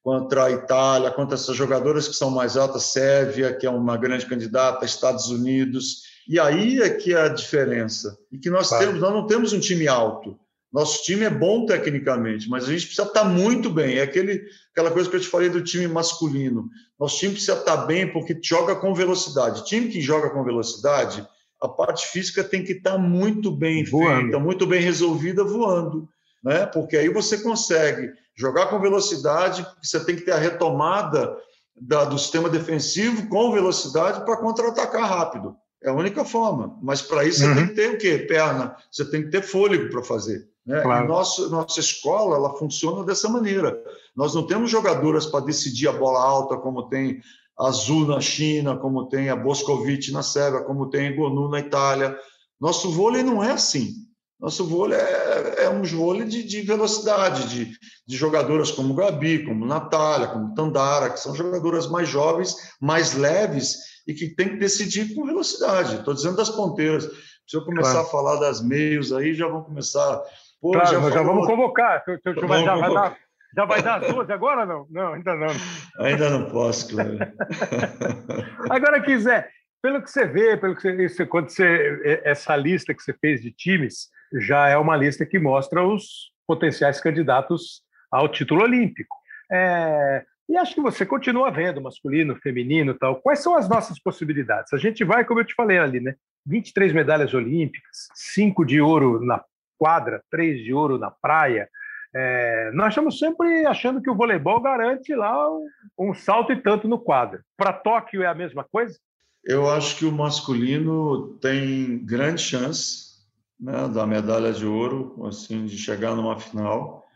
Speaker 2: contra a Itália, contra essas jogadoras que são mais altas, Sérvia, que é uma grande candidata, Estados Unidos. E aí é que é a diferença. E que nós temos, nós não temos um time alto. Nosso time é bom tecnicamente, mas a gente precisa estar muito bem. É aquele, aquela coisa que eu te falei do time masculino. Nosso time precisa estar bem porque joga com velocidade. Time que joga com velocidade, a parte física tem que estar muito bem voando. feita, muito bem resolvida voando. Né? Porque aí você consegue jogar com velocidade, você tem que ter a retomada da, do sistema defensivo com velocidade para contra-atacar rápido. É a única forma. Mas para isso você uhum. tem que ter o quê? Perna. Você tem que ter fôlego para fazer. Né? Claro. Nosso, nossa escola ela funciona dessa maneira. Nós não temos jogadoras para decidir a bola alta, como tem a Azul na China, como tem a Boscovic na Sérvia, como tem a Gonu na Itália. Nosso vôlei não é assim. Nosso vôlei é, é um vôlei de, de velocidade, de, de, jogadoras como Gabi, como Natália, como Tandara, que são jogadoras mais jovens, mais leves e que tem que decidir com velocidade. Estou dizendo das ponteiras. Se eu começar claro. a falar das meios aí, já vão começar.
Speaker 1: Pô, claro, já, já vamos convocar. já, vai dar, já vai dar as 12 agora não? Não, ainda não.
Speaker 2: Ainda não posso, claro.
Speaker 1: agora, quiser, pelo que você vê, pelo que você, quando você essa lista que você fez de times já é uma lista que mostra os potenciais candidatos ao título olímpico. É, e acho que você continua vendo masculino, feminino tal. Quais são as nossas possibilidades? A gente vai, como eu te falei ali, né? 23 medalhas olímpicas, 5 de ouro na quadra, 3 de ouro na praia. É, nós estamos sempre achando que o voleibol garante lá um, um salto e tanto no quadro. Para Tóquio é a mesma coisa?
Speaker 2: Eu acho que o masculino tem grande chance né, da medalha de ouro, assim, de chegar numa final.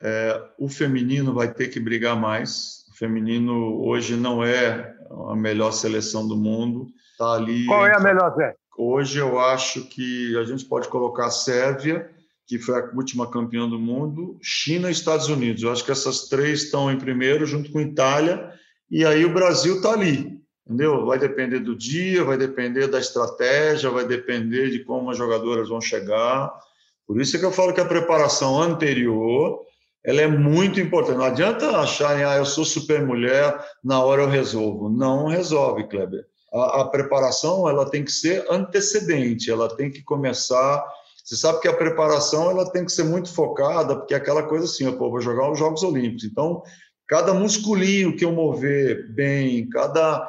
Speaker 2: É, o feminino vai ter que brigar mais. O feminino hoje não é a melhor seleção do mundo. Tá ali.
Speaker 1: Qual é a melhor, Zé?
Speaker 2: Hoje eu acho que a gente pode colocar a Sérvia, que foi a última campeã do mundo, China e Estados Unidos. Eu acho que essas três estão em primeiro, junto com a Itália, e aí o Brasil está ali. Entendeu? Vai depender do dia, vai depender da estratégia, vai depender de como as jogadoras vão chegar. Por isso é que eu falo que a preparação anterior ela é muito importante. Não adianta acharem, ah, eu sou super mulher, na hora eu resolvo. Não resolve, Kleber. A, a, preparação ela tem que ser antecedente, ela tem que começar. Você sabe que a preparação ela tem que ser muito focada, porque é aquela coisa assim, eu vou jogar os Jogos Olímpicos. Então, cada musculinho que eu mover bem, cada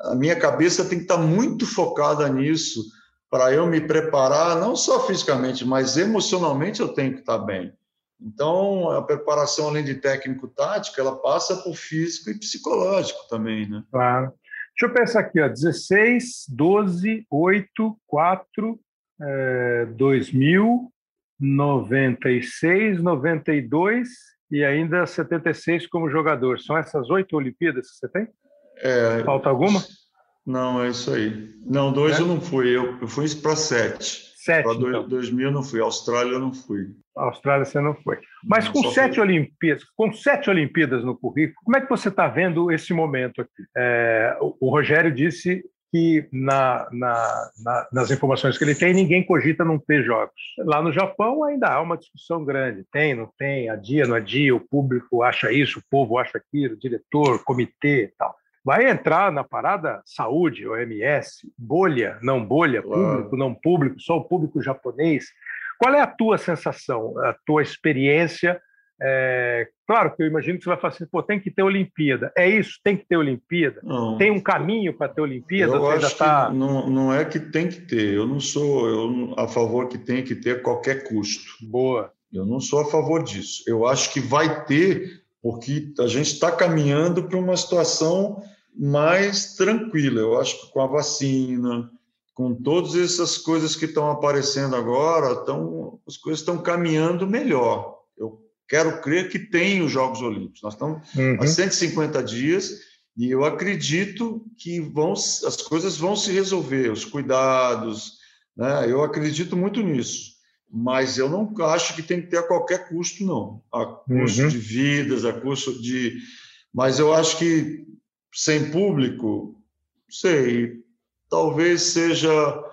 Speaker 2: a minha cabeça tem que estar muito focada nisso para eu me preparar, não só fisicamente, mas emocionalmente eu tenho que estar bem. Então, a preparação, além de técnico-tático, ela passa por físico e psicológico também, né?
Speaker 1: Claro. Deixa eu pensar aqui, ó, 16, 12, 8, 4, é, 2000, 96, 92 e ainda 76 como jogador. São essas oito Olimpíadas que você tem? É, Falta alguma?
Speaker 2: Não, é isso aí. Não, dois é? eu não fui, eu, eu fui para sete.
Speaker 1: Sete.
Speaker 2: Para
Speaker 1: então.
Speaker 2: 2000 eu não fui, Austrália eu não fui.
Speaker 1: Austrália você não foi. Mas com sete Olimpíadas, com sete Olimpíadas no currículo, como é que você está vendo esse momento aqui? É, o, o Rogério disse que na, na, na, nas informações que ele tem, ninguém cogita não ter jogos. Lá no Japão ainda há uma discussão grande. Tem, não tem, adia, não adia, o público acha isso, o povo acha aquilo, diretor, comitê e tal. Vai entrar na parada saúde, OMS, bolha, não bolha, público, não público, só o público japonês. Qual é a tua sensação, a tua experiência é, claro que eu imagino que você vai falar assim, pô, tem que ter Olimpíada. É isso, tem que ter Olimpíada? Não, tem um caminho para ter Olimpíada?
Speaker 2: Eu acho tá... não, não é que tem que ter. Eu não sou eu, a favor que tem que ter a qualquer custo.
Speaker 1: Boa.
Speaker 2: Eu não sou a favor disso. Eu acho que vai ter, porque a gente está caminhando para uma situação mais tranquila. Eu acho que com a vacina, com todas essas coisas que estão aparecendo agora, tão, as coisas estão caminhando melhor. Eu quero crer que tem os Jogos Olímpicos. Nós estamos uhum. há 150 dias e eu acredito que vão, as coisas vão se resolver, os cuidados, né? Eu acredito muito nisso, mas eu não acho que tem que ter a qualquer custo, não. A custo uhum. de vidas, a custo de. Mas eu acho que sem público, sei, talvez seja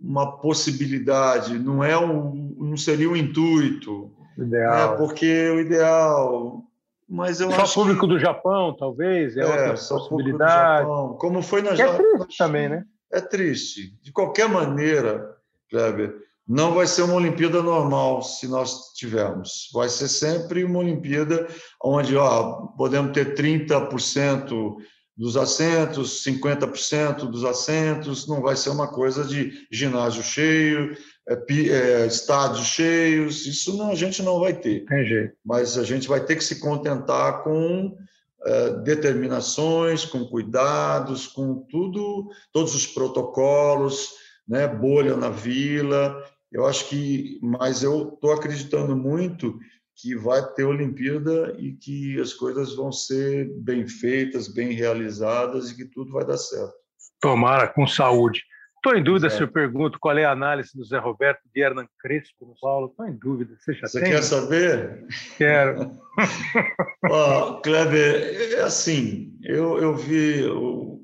Speaker 2: uma possibilidade, não é um, não seria um intuito,
Speaker 1: Ideal.
Speaker 2: É, porque o ideal. Mas eu
Speaker 1: só
Speaker 2: acho
Speaker 1: público
Speaker 2: que...
Speaker 1: do Japão, talvez, é, é outra possibilidade.
Speaker 2: Como foi na
Speaker 1: é triste também, né?
Speaker 2: É triste. De qualquer maneira, Kleber, não vai ser uma Olimpíada normal se nós tivermos. Vai ser sempre uma Olimpíada onde ó, podemos ter 30% dos assentos, 50% dos assentos, não vai ser uma coisa de ginásio cheio, é, é, estádios cheios, isso não, a gente não vai ter.
Speaker 1: Entendi.
Speaker 2: Mas a gente vai ter que se contentar com é, determinações, com cuidados, com tudo, todos os protocolos, né, bolha na vila. Eu acho que, mas eu estou acreditando muito que vai ter Olimpíada e que as coisas vão ser bem feitas, bem realizadas e que tudo vai dar certo.
Speaker 1: Tomara, com saúde. Estou em dúvida se eu pergunto qual é a análise do Zé Roberto de Hernan Crespo no Paulo. Estou em dúvida. Você já
Speaker 2: Você
Speaker 1: tem?
Speaker 2: quer saber?
Speaker 1: Quero.
Speaker 2: Ó, Kleber, é assim, eu, eu vi o,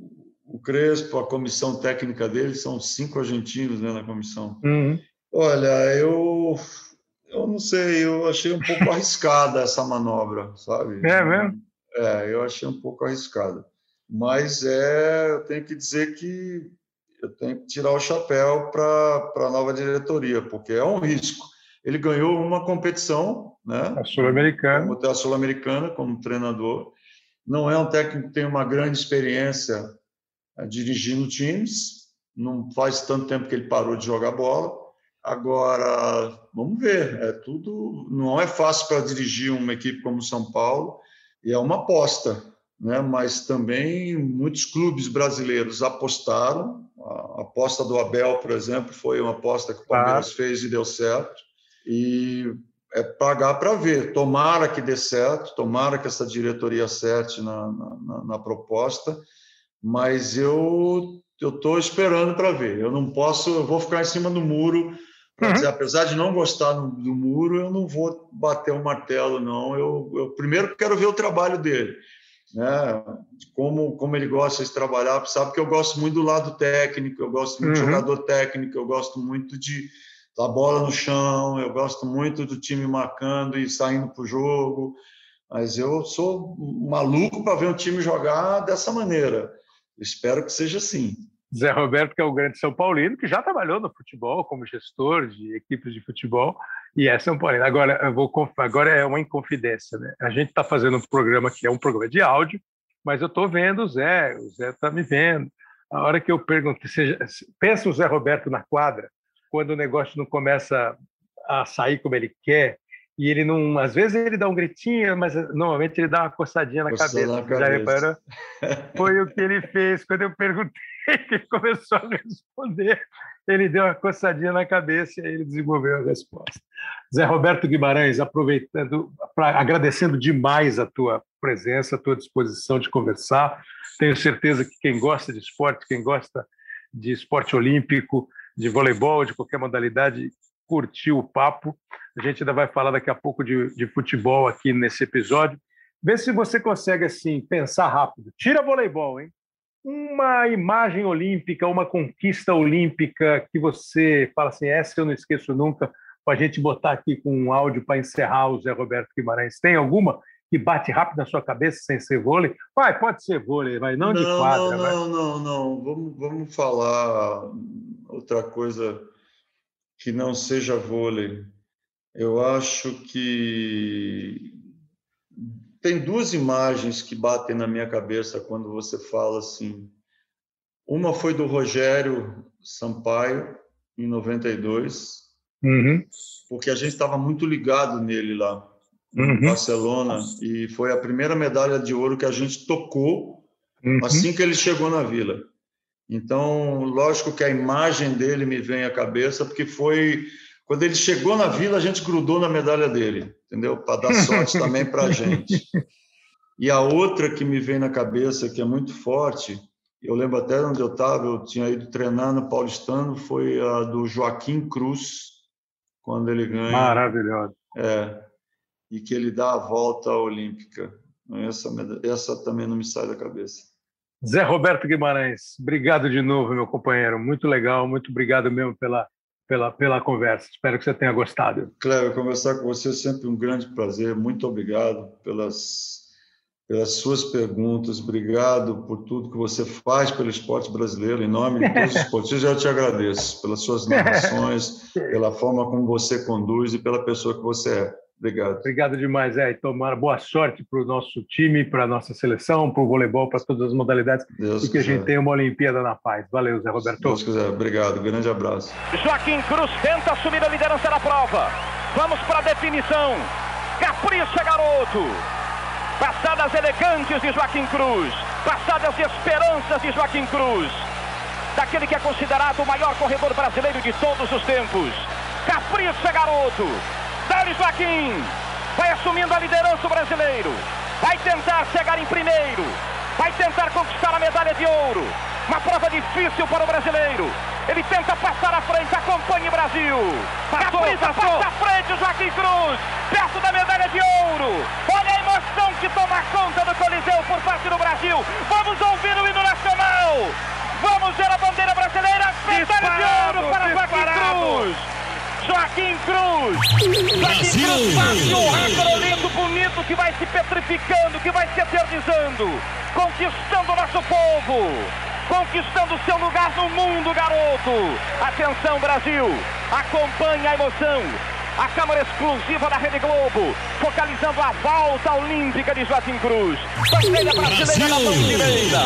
Speaker 2: o, Crespo, a comissão técnica dele, são cinco argentinos né, na comissão.
Speaker 1: Uhum.
Speaker 2: Olha, eu, eu não sei, eu achei um pouco arriscada essa manobra, sabe?
Speaker 1: É mesmo?
Speaker 2: É, eu achei um pouco arriscada. Mas é, eu tenho que dizer que eu tenho que tirar o chapéu para a nova diretoria, porque é um risco. Ele ganhou uma competição, né?
Speaker 1: A Sul-Americana.
Speaker 2: A Sul-Americana como treinador. Não é um técnico que tem uma grande experiência né, dirigindo times. Não faz tanto tempo que ele parou de jogar bola. Agora, vamos ver. É tudo. Não é fácil para dirigir uma equipe como São Paulo e é uma aposta né? mas também muitos clubes brasileiros apostaram. A aposta do Abel, por exemplo, foi uma aposta que o Palmeiras fez e deu certo. E é pagar para ver. Tomara que dê certo, tomara que essa diretoria acerte na, na, na proposta, mas eu eu estou esperando para ver. Eu não posso, eu vou ficar em cima do muro. Uhum. Dizer, apesar de não gostar do, do, muro, eu não vou bater o martelo, não. Eu, eu primeiro quero ver o trabalho dele né? Como, como ele gosta de trabalhar, sabe que eu gosto muito do lado técnico, eu gosto muito uhum. de jogador técnico, eu gosto muito de da bola no chão, eu gosto muito do time marcando e saindo para o jogo, mas eu sou maluco para ver um time jogar dessa maneira. Espero que seja assim.
Speaker 1: Zé Roberto, que é o grande São Paulino, que já trabalhou no futebol como gestor de equipes de futebol, e é São Paulino. Agora, eu vou, agora é uma inconfidência. Né? A gente está fazendo um programa que é um programa de áudio, mas eu estou vendo o Zé, o Zé está me vendo. A hora que eu perguntei, seja, pensa o Zé Roberto na quadra, quando o negócio não começa a sair como ele quer, e ele não, às vezes ele dá um gritinho, mas normalmente ele dá uma coçadinha na cabeça. Na cabeça. Já reparou? Foi o que ele fez quando eu perguntei, que ele começou a responder. Ele deu uma coçadinha na cabeça e aí ele desenvolveu a resposta. Zé Roberto Guimarães, aproveitando, pra, agradecendo demais a tua presença, a tua disposição de conversar. Tenho certeza que quem gosta de esporte, quem gosta de esporte olímpico, de voleibol, de qualquer modalidade, curtiu o papo. A gente ainda vai falar daqui a pouco de, de futebol aqui nesse episódio. Vê se você consegue assim pensar rápido. Tira voleibol, hein? Uma imagem olímpica, uma conquista olímpica que você fala assim, essa eu não esqueço nunca, para a gente botar aqui com um áudio para encerrar o Zé Roberto Guimarães. Tem alguma que bate rápido na sua cabeça sem ser vôlei? Vai, pode ser vôlei, mas não, não de quadra.
Speaker 2: Não,
Speaker 1: vai.
Speaker 2: não, não, não. Vamos, vamos falar outra coisa que não seja vôlei. Eu acho que tem duas imagens que batem na minha cabeça quando você fala assim. Uma foi do Rogério Sampaio, em 92, uhum. porque a gente estava muito ligado nele lá, uhum. em Barcelona, e foi a primeira medalha de ouro que a gente tocou uhum. assim que ele chegou na Vila. Então, lógico que a imagem dele me vem à cabeça, porque foi quando ele chegou na Vila, a gente grudou na medalha dele, entendeu? Para dar sorte também para a gente. E a outra que me vem na cabeça, que é muito forte, eu lembro até onde eu estava, eu tinha ido treinar no Paulistano, foi a do Joaquim Cruz, quando ele ganha.
Speaker 1: Maravilhoso.
Speaker 2: É, e que ele dá a volta olímpica. Essa, essa também não me sai da cabeça.
Speaker 1: Zé Roberto Guimarães, obrigado de novo, meu companheiro. Muito legal, muito obrigado mesmo pela, pela, pela conversa. Espero que você tenha gostado.
Speaker 2: Cléber, conversar com você é sempre um grande prazer. Muito obrigado pelas, pelas suas perguntas. Obrigado por tudo que você faz pelo esporte brasileiro. Em nome de todos os esportistas, eu te agradeço pelas suas narrações, pela forma como você conduz e pela pessoa que você é. Obrigado.
Speaker 1: Obrigado demais, é. E tomara boa sorte para o nosso time, para a nossa seleção, para o voleibol, para todas as modalidades. Deus e que quiser. a gente tenha uma Olimpíada na paz. Valeu, Zé Roberto.
Speaker 2: Deus quiser. Obrigado. Grande abraço.
Speaker 5: Joaquim Cruz tenta assumir a liderança da prova. Vamos para a definição. Capricha, garoto. Passadas elegantes de Joaquim Cruz. Passadas esperanças de Joaquim Cruz. Daquele que é considerado o maior corredor brasileiro de todos os tempos. Capricha, garoto. Dali Joaquim. Vai assumindo a liderança brasileiro. Vai tentar chegar em primeiro. Vai tentar conquistar a medalha de ouro. Uma prova difícil para o brasileiro. Ele tenta passar à frente. Acompanhe Brasil. Passou, Capriza, passou. passa à frente o Joaquim Cruz. Perto da medalha de ouro. Olha a emoção que toma conta do Coliseu por parte do Brasil. Vamos ouvir o hino nacional. Vamos ver a bandeira brasileira. Medalha de ouro para Joaquim Cruz. Joaquim Cruz. Joaquim Cruz um recorde bonito que vai se petrificando, que vai se eternizando, conquistando o nosso povo, conquistando seu lugar no mundo, garoto. Atenção, Brasil, acompanhe a emoção. A câmera exclusiva da Rede Globo, focalizando a volta olímpica de Joaquim Cruz. Bandeira brasileira na mão direita.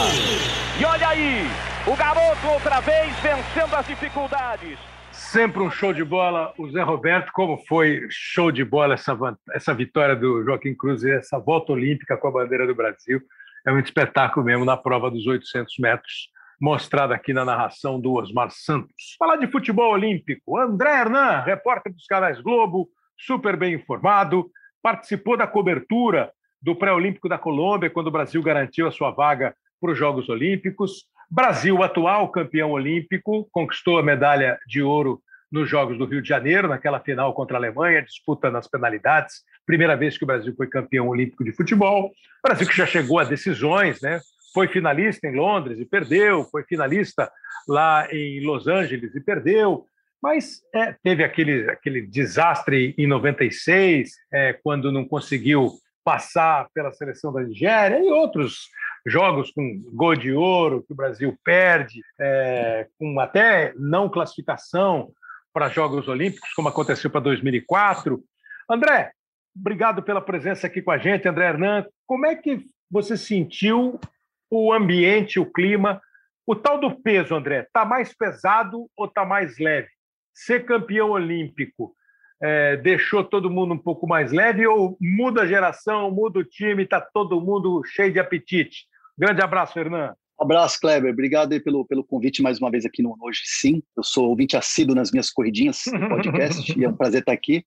Speaker 5: E olha aí, o garoto outra vez vencendo as dificuldades.
Speaker 1: Sempre um show de bola. O Zé Roberto, como foi show de bola essa, essa vitória do Joaquim Cruz e essa volta olímpica com a bandeira do Brasil. É um espetáculo mesmo na prova dos 800 metros, mostrado aqui na narração do Osmar Santos. Falar de futebol olímpico. André Hernan, repórter dos canais Globo, super bem informado, participou da cobertura do pré-olímpico da Colômbia, quando o Brasil garantiu a sua vaga para os Jogos Olímpicos. Brasil, atual campeão olímpico, conquistou a medalha de ouro nos Jogos do Rio de Janeiro, naquela final contra a Alemanha, disputa nas penalidades. Primeira vez que o Brasil foi campeão olímpico de futebol. Brasil que já chegou a decisões, né? Foi finalista em Londres e perdeu, foi finalista lá em Los Angeles e perdeu. Mas é, teve aquele, aquele desastre em 96, é, quando não conseguiu passar pela seleção da Nigéria e outros jogos com gol de ouro que o Brasil perde, é, com até não classificação para Jogos Olímpicos, como aconteceu para 2004. André, obrigado pela presença aqui com a gente, André Hernan. Como é que você sentiu o ambiente, o clima, O tal do peso, André, está mais pesado ou está mais leve? Ser campeão olímpico é, deixou todo mundo um pouco mais leve ou muda a geração, muda o time, está todo mundo cheio de apetite? Grande abraço, Fernando.
Speaker 6: abraço, Kleber. Obrigado aí pelo, pelo convite mais uma vez aqui no Hoje Sim. Eu sou ouvinte assíduo nas minhas corridinhas do podcast e é um prazer estar aqui.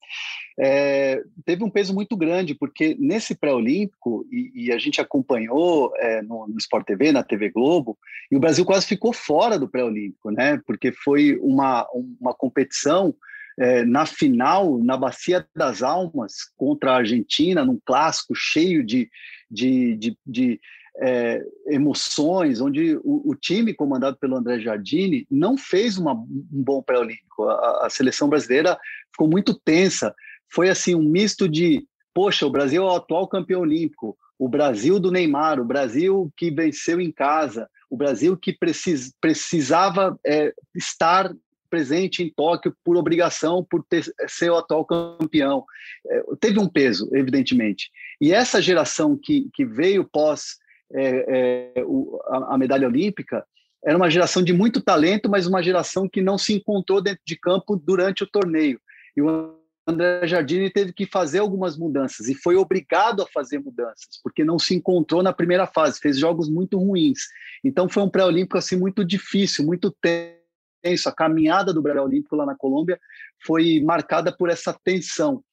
Speaker 6: É, teve um peso muito grande, porque nesse pré-olímpico, e, e, a gente acompanhou é, no, no, Sport TV, na TV Globo, e o Brasil quase ficou fora do pré-olímpico, né? Porque foi uma, uma competição é, na final, na Bacia das Almas, contra a Argentina, num clássico cheio de, de, de, de é, emoções, onde o, o, time comandado pelo André Jardini não fez uma, um bom pré-olímpico. A, a, seleção brasileira ficou muito tensa. Foi assim um misto de, poxa, o Brasil é o atual campeão olímpico, o Brasil do Neymar, o Brasil que venceu em casa, o Brasil que precis, precisava é, estar presente em Tóquio por obrigação, por ter, ser o atual campeão. É, teve um peso, evidentemente. E essa geração que, que veio pós é, é, o, a, a, medalha olímpica era uma geração de muito talento, mas uma geração que não se encontrou dentro de campo durante o torneio. E o André Jardine teve que fazer algumas mudanças e foi obrigado a fazer mudanças, porque não se encontrou na primeira fase, fez jogos muito ruins. Então foi um pré-olímpico assim muito difícil, muito tenso. A caminhada do pré-olímpico lá na Colômbia foi marcada por essa tensão.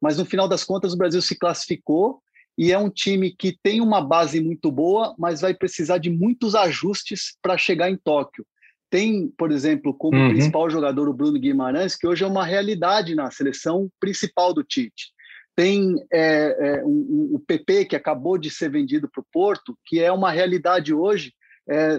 Speaker 6: Mas no final das contas o Brasil se classificou e é um time que tem uma base muito boa, mas vai precisar de muitos ajustes para chegar em Tóquio. Tem, por exemplo, como uhum. principal jogador o Bruno Guimarães, que hoje é uma realidade na seleção principal do Tite. Tem é, é, um, um, o PP, que acabou de ser vendido para o Porto, que é uma realidade hoje é,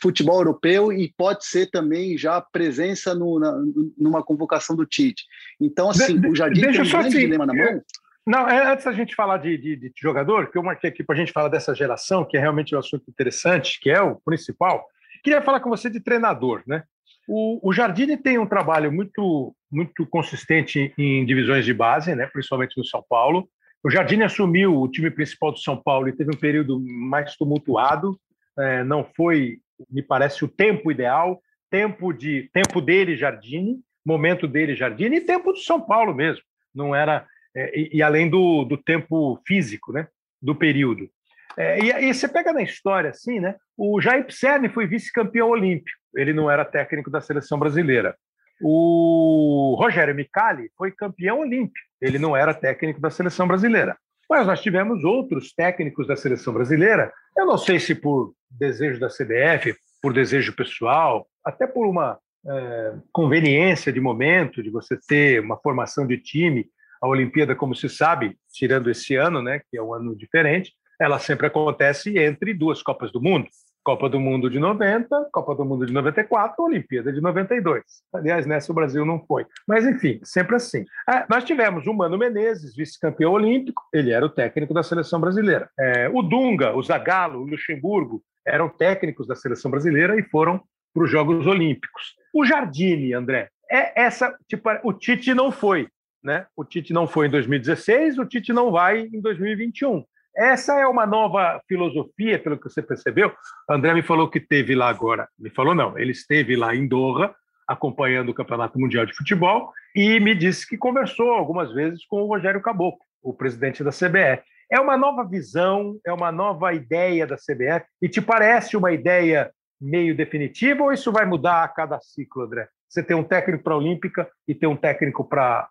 Speaker 6: futebol europeu e pode ser também já presença no, na, numa convocação do Tite. Então, assim, de, o Jardim tem um grande assim, dilema na mão.
Speaker 1: Não, é, antes da gente falar de, de, de, jogador, que eu marquei aqui para a gente falar dessa geração, que é realmente um assunto interessante, que é o principal, queria falar com você de treinador, né? O, o Jardine tem um trabalho muito, muito consistente em divisões de base, né? principalmente no São Paulo. O Jardine assumiu o time principal do São Paulo e teve um período mais tumultuado. É, não foi, me parece, o tempo ideal. Tempo de tempo dele, Jardine, momento dele, Jardine, e tempo do São Paulo mesmo. Não era é, e, e, além do, do tempo físico, né, do período. É, e, e, você pega na história assim, né? O Jair Pisserni foi vice-campeão olímpico. Ele não era técnico da seleção brasileira. O Rogério Micali foi campeão olímpico. Ele não era técnico da seleção brasileira. Mas nós tivemos outros técnicos da seleção brasileira. Eu não sei se por desejo da CBF, por desejo pessoal, até por uma é, conveniência de momento, de você ter uma formação de time a Olimpíada, como se sabe, tirando esse ano, né, que é um ano diferente, ela sempre acontece entre duas Copas do Mundo. Copa do Mundo de 90, Copa do Mundo de 94, Olimpíada de 92. Aliás, nessa o Brasil não foi. Mas, enfim, sempre assim. É, nós tivemos o Mano Menezes, vice-campeão olímpico, ele era o técnico da seleção brasileira. É, o Dunga, o Zagallo, o Luxemburgo eram técnicos da seleção brasileira e foram para os Jogos Olímpicos. O Jardine, André, é essa, tipo, o Tite não foi, né? O Tite não foi em 2016, o Tite não vai em 2021. Essa é uma nova filosofia, pelo que você percebeu. André me falou que teve lá agora. Me falou não, ele esteve lá em Doha, acompanhando o Campeonato Mundial de Futebol, e me disse que conversou algumas vezes com o Rogério Caboclo, o presidente da CBF. É uma nova visão, é uma nova ideia da CBF, e te parece uma ideia meio definitiva ou isso vai mudar a cada ciclo, André? Você tem um técnico para a Olímpica e tem um técnico para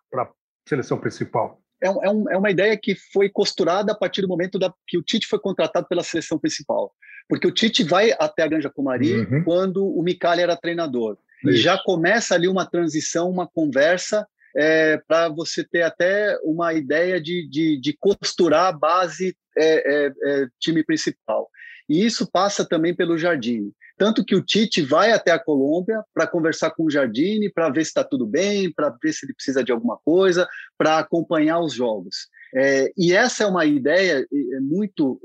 Speaker 1: seleção principal?
Speaker 6: É, é, um, é, uma ideia que foi costurada a partir do momento da, que o Tite foi contratado pela seleção principal. Porque o Tite vai até a Granja Comari uhum. quando o Micali era treinador. Isso. E já começa ali uma transição, uma conversa é, para você ter até uma ideia de, de, de costurar a base é, é, é time principal. E isso passa também pelo Jardim. Tanto que o Tite vai até a Colômbia para conversar com o Jardine, para ver se está tudo bem, para ver se ele precisa de alguma coisa, para acompanhar os jogos. É, e essa é uma ideia muito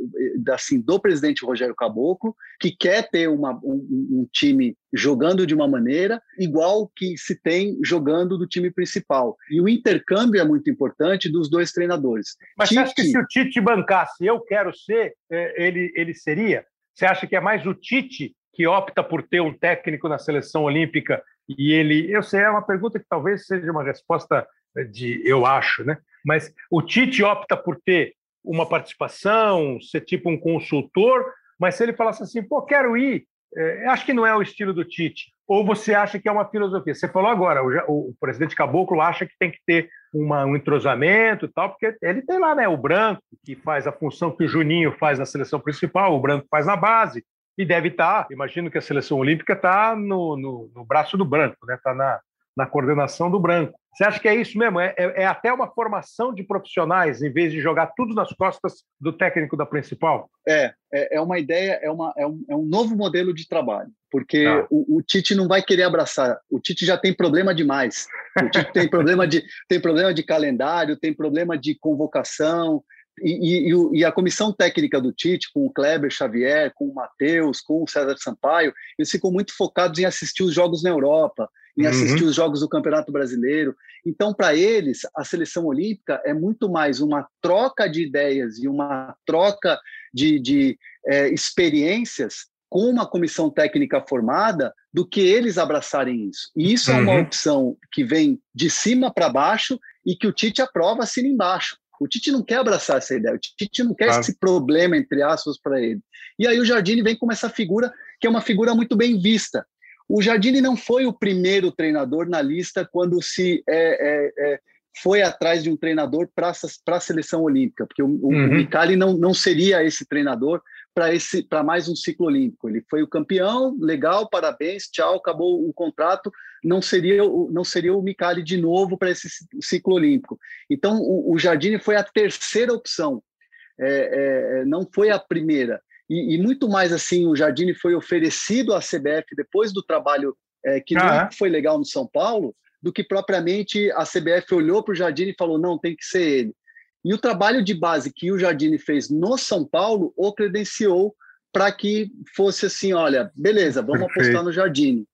Speaker 6: assim do presidente Rogério Caboclo, que quer ter uma, um, um, time jogando de uma maneira igual que se tem jogando do time principal. E o intercâmbio é muito importante dos dois treinadores.
Speaker 1: Mas Tite... você acha que se o Tite bancasse, eu quero ser, é, ele, ele seria? Você acha que é mais o Tite que opta por ter um técnico na seleção olímpica e ele, eu sei, é uma pergunta que talvez seja uma resposta de eu acho, né? Mas o Tite opta por ter uma participação, ser tipo um consultor, mas se ele falasse assim, pô, quero ir, é, acho que não é o estilo do Tite. Ou você acha que é uma filosofia? Você falou agora, o, o presidente Caboclo acha que tem que ter uma, um entrosamento e tal, porque ele tem lá né, o Branco, que faz a função que o Juninho faz na seleção principal, o Branco faz na base, e deve estar, tá, imagino que a seleção olímpica está no, no, no, braço do Branco, está né? Tá na, na coordenação do Branco. Você acha que é isso mesmo? É, é, é, até uma formação de profissionais, em vez de jogar tudo nas costas do técnico da principal?
Speaker 6: É, é, é uma ideia, é, uma, é, um, é um novo modelo de trabalho, porque tá. o, o, Tite não vai querer abraçar. O Tite já tem problema demais. O Tite tem problema de, tem problema de calendário, tem problema de convocação, e, e, e, a comissão técnica do Tite, com o Kleber Xavier, com o Matheus, com o César Sampaio, eles ficam muito focados em assistir os jogos na Europa, em uhum. assistir os jogos do Campeonato Brasileiro. Então, para eles, a seleção olímpica é muito mais uma troca de ideias e uma troca de, de é, experiências com uma comissão técnica formada do que eles abraçarem isso. E isso uhum. é uma uhum. opção que vem de cima para baixo e que o Tite aprova assim embaixo. O Tite não quer abraçar essa ideia, o Tite não quer claro. esse problema, entre aspas, para ele. E aí o Jardine vem com essa figura, que é uma figura muito bem vista. O Jardine não foi o primeiro treinador na lista quando se é, é, é, foi atrás de um treinador para a seleção olímpica, porque o, uhum. o Micali não, não seria esse treinador para mais um ciclo olímpico. Ele foi o campeão, legal, parabéns, tchau, acabou o contrato. Não seria não seria o Micali de novo para esse ciclo olímpico. Então o, o Jardine foi a terceira opção, é, é, não foi a primeira. E, e, muito mais assim, o Jardine foi oferecido à CBF depois do trabalho é, que ah, não foi legal no São Paulo, do que propriamente a CBF olhou para o Jardine e falou: não, tem que ser ele. E o trabalho de base que o Jardine fez no São Paulo o credenciou para que fosse assim: olha, beleza, vamos Perfeito. apostar no Jardine.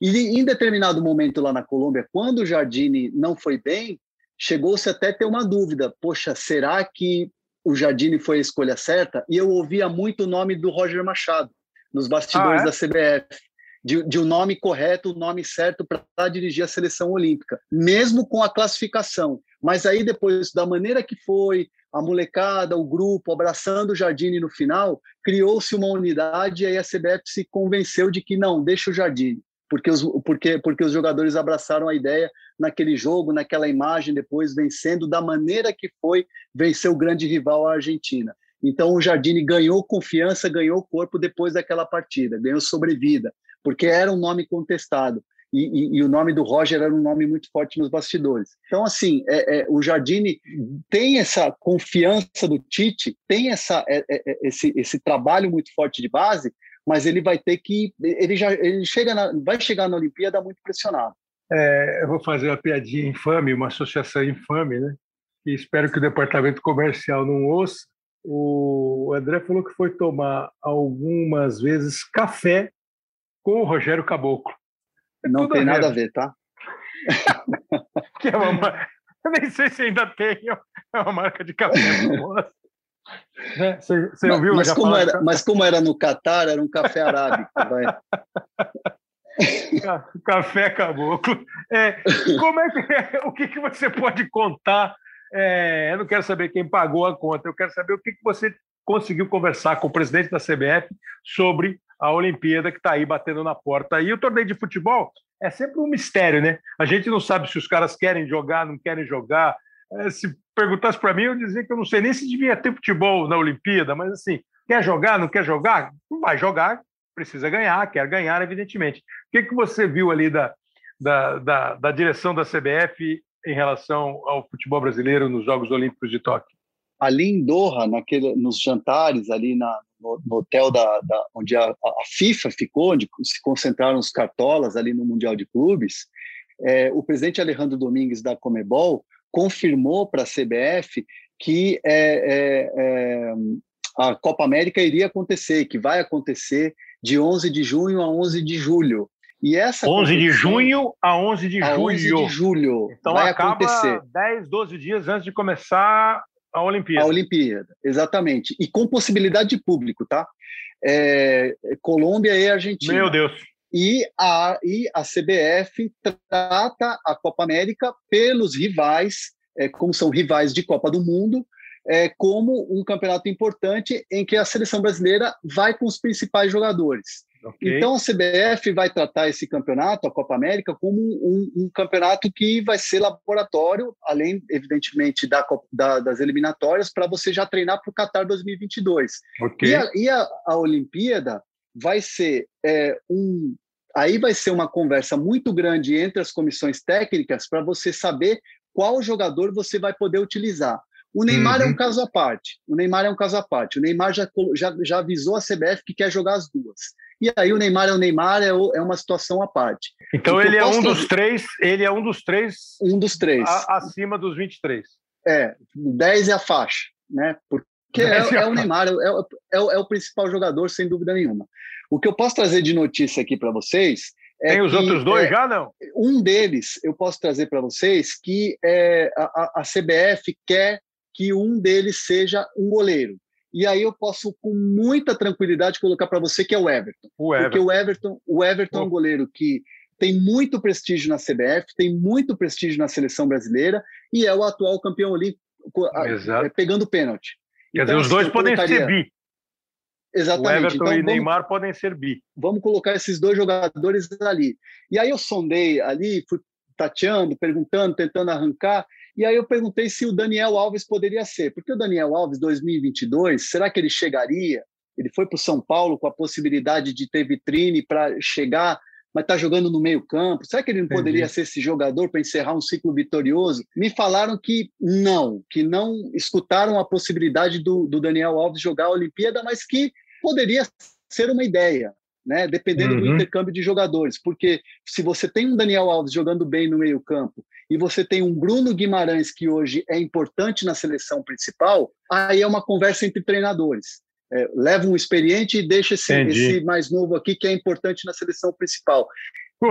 Speaker 6: E em determinado momento lá na Colômbia, quando o Jardine não foi bem, chegou-se até ter uma dúvida: poxa, será que o Jardine foi a escolha certa, e eu ouvia muito o nome do Roger Machado nos bastidores ah, é? da CBF, de, de um nome correto, o um nome certo para dirigir a seleção olímpica, mesmo com a classificação. Mas aí depois, da maneira que foi, a molecada, o grupo, abraçando o Jardine no final, criou-se uma unidade e aí a CBF se convenceu de que não, deixa o Jardine porque os, porque, porque os jogadores abraçaram a ideia naquele jogo, naquela imagem, depois vencendo da maneira que foi vencer o grande rival, a Argentina. Então o Jardine ganhou confiança, ganhou corpo depois daquela partida, ganhou sobrevida, porque era um nome contestado. E, e, e, o nome do Roger era um nome muito forte nos bastidores. Então, assim, é, é, o Jardine tem essa confiança do Tite, tem essa, é, é, é esse, esse trabalho muito forte de base, mas ele vai ter que ele já ele chega na, vai chegar na Olimpíada muito pressionado.
Speaker 1: É, eu vou fazer uma piadinha infame, uma associação infame, né? E espero que o departamento comercial não ouça. O André falou que foi tomar algumas vezes café com o Rogério Caboclo.
Speaker 6: É não tem a nada a ver, tá?
Speaker 1: que é uma, eu nem sei se ainda tem, é uma marca de café.
Speaker 6: Né? Você, você mas, ouviu? Mas como, era, mas como era no Catar, era um café arábico.
Speaker 1: Café caboclo. É, como é que é, o que, que você pode contar? É, eu não quero saber quem pagou a conta, eu quero saber o que, que você conseguiu conversar com o presidente da CBF sobre a Olimpíada que está aí batendo na porta. E o torneio de futebol é sempre um mistério, né? A gente não sabe se os caras querem jogar, não querem jogar, é, se perguntasse para mim, eu dizia que eu não sei nem se devia ter futebol na Olimpíada, mas assim, quer jogar, não quer jogar? Não vai jogar, precisa ganhar, quer ganhar, evidentemente. O que, que você viu ali da, da, da, da direção da CBF em relação ao futebol brasileiro nos Jogos Olímpicos de Tóquio?
Speaker 6: Ali em Doha, naquele, nos jantares, ali na, no, no hotel da, da onde a, a, FIFA ficou, onde se concentraram os cartolas ali no Mundial de Clubes, é, o presidente Alejandro Domingues da Comebol confirmou para a CBF que é, é, é, a Copa América iria acontecer, que vai acontecer de 11 de junho a 11 de julho.
Speaker 1: E essa 11 de junho a 11 de a julho. 11
Speaker 6: de julho.
Speaker 1: Então vai acontecer. 10, 12 dias antes de começar a Olimpíada.
Speaker 6: A Olimpíada, exatamente. E com possibilidade de público, tá? é, Colômbia e Argentina.
Speaker 1: Meu Deus.
Speaker 6: E a, e a CBF trata a Copa América pelos rivais, é, como são rivais de Copa do Mundo, é, como um campeonato importante em que a seleção brasileira vai com os principais jogadores. Okay. Então a CBF vai tratar esse campeonato, a Copa América, como um, um campeonato que vai ser laboratório, além, evidentemente, da, da, das eliminatórias, para você já treinar para o Qatar 2022. Okay. E, a, e a, a Olimpíada vai ser é, um. Aí vai ser uma conversa muito grande entre as comissões técnicas para você saber qual jogador você vai poder utilizar. O Neymar uhum. é um uhum. caso à parte. O Neymar é um caso à parte. O Neymar já, já, já avisou a CBF que quer jogar as duas. E aí o Neymar é o Neymar, é, o, é uma situação à parte.
Speaker 1: Então ele é um dos três, ele é um dos três.
Speaker 6: Um dos três.
Speaker 1: A, acima dos 23.
Speaker 6: É, 10 é a faixa, né? Porque é, é, é, o Neymar, é, é, é, o principal jogador, sem dúvida nenhuma. O que eu posso trazer de notícia aqui para vocês
Speaker 1: é Tem os outros dois é, já, não?
Speaker 6: Um deles eu posso trazer para vocês que é, a, a CBF quer que um deles seja um goleiro. E aí eu posso, com muita tranquilidade, colocar para você que é o Everton. O Everton. Porque o Everton, o Everton é um goleiro que tem muito prestígio na CBF, tem muito prestígio na seleção brasileira e é o atual campeão olímpico Exato. pegando pênalti.
Speaker 1: Quer então, dizer, os dois podem ser bi.
Speaker 6: Exatamente.
Speaker 1: O Everton então, e vamos, Neymar podem ser bi.
Speaker 6: Vamos colocar esses dois jogadores ali. E aí eu sondei ali, fui tateando, perguntando, tentando arrancar, e aí eu perguntei se o Daniel Alves poderia ser, porque o Daniel Alves 2022, será que ele chegaria? Ele foi para o São Paulo com a possibilidade de ter vitrine para chegar, mas está jogando no meio campo. Será que ele não Entendi. poderia ser esse jogador para encerrar um ciclo vitorioso? Me falaram que não, que não escutaram a possibilidade do, do Daniel Alves jogar a Olimpíada, mas que poderia ser uma ideia né? Dependendo uhum. do intercâmbio de jogadores, porque se você tem um Daniel Alves jogando bem no meio-campo e você tem um Bruno Guimarães que hoje é importante na seleção principal, aí é uma conversa entre treinadores. É, leva um experiente e deixa esse, esse, mais novo aqui que é importante na seleção principal.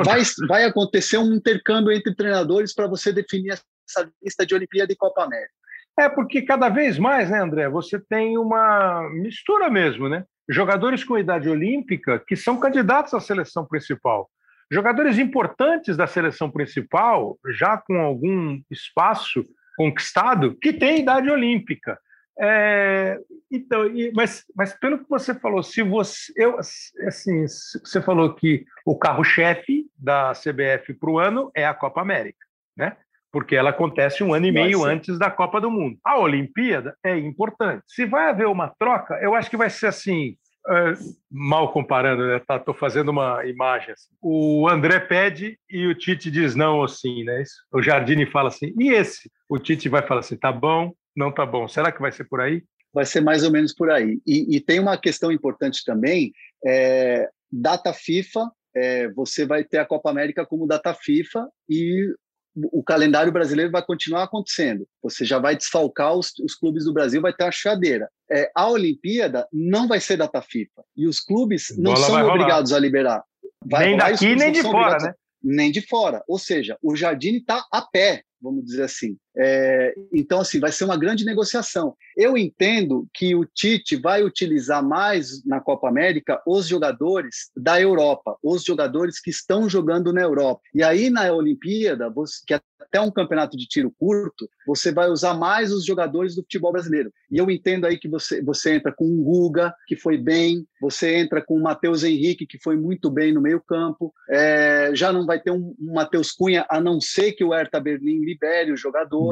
Speaker 6: Vai, vai acontecer um intercâmbio entre treinadores para você definir essa lista de Olimpíada e Copa América.
Speaker 1: É porque cada vez mais, né, André, você tem uma mistura mesmo, né? Jogadores com idade olímpica que são candidatos à seleção principal. Jogadores importantes da seleção principal, já com algum espaço conquistado, que têm idade olímpica. É, então, e, mas, mas pelo que você falou, se você, eu, assim, você falou que o carro-chefe da CBF para o ano é a Copa América, né? Porque ela acontece um ano e meio antes da Copa do Mundo. A Olimpíada é importante. Se vai haver uma troca, eu acho que vai ser assim, é, mal comparando, né? Tá, tô fazendo uma imagem. Assim. O André pede e o Tite diz não assim, né? O Jardine fala assim, e esse? O Tite vai falar assim, tá bom, não tá bom. Será que vai ser por aí?
Speaker 6: Vai ser mais ou menos por aí. E, e tem uma questão importante também, é, data FIFA, é, você vai ter a Copa América como data FIFA e o calendário brasileiro vai continuar acontecendo. Você já vai desfalcar os, os clubes do Brasil, vai ter a chadeira. É, a Olimpíada não vai ser data FIFA. E os clubes não Bola são obrigados a liberar.
Speaker 1: Vai nem daqui, nem de fora, né?
Speaker 6: Nem de fora. Ou seja, o Jardim está a pé, vamos dizer assim. É, então, assim, vai ser uma grande negociação. Eu entendo que o Tite vai utilizar mais na Copa América os jogadores da Europa, os jogadores que estão jogando na Europa. E aí, na Olimpíada, que é até um campeonato de tiro curto, você vai usar mais os jogadores do futebol brasileiro. E eu entendo aí que você, você entra com o Guga, que foi bem, você entra com o Matheus Henrique, que foi muito bem no meio-campo. É, já não vai ter um, um Matheus Cunha, a não ser que o Hertha Berlim libere o jogador.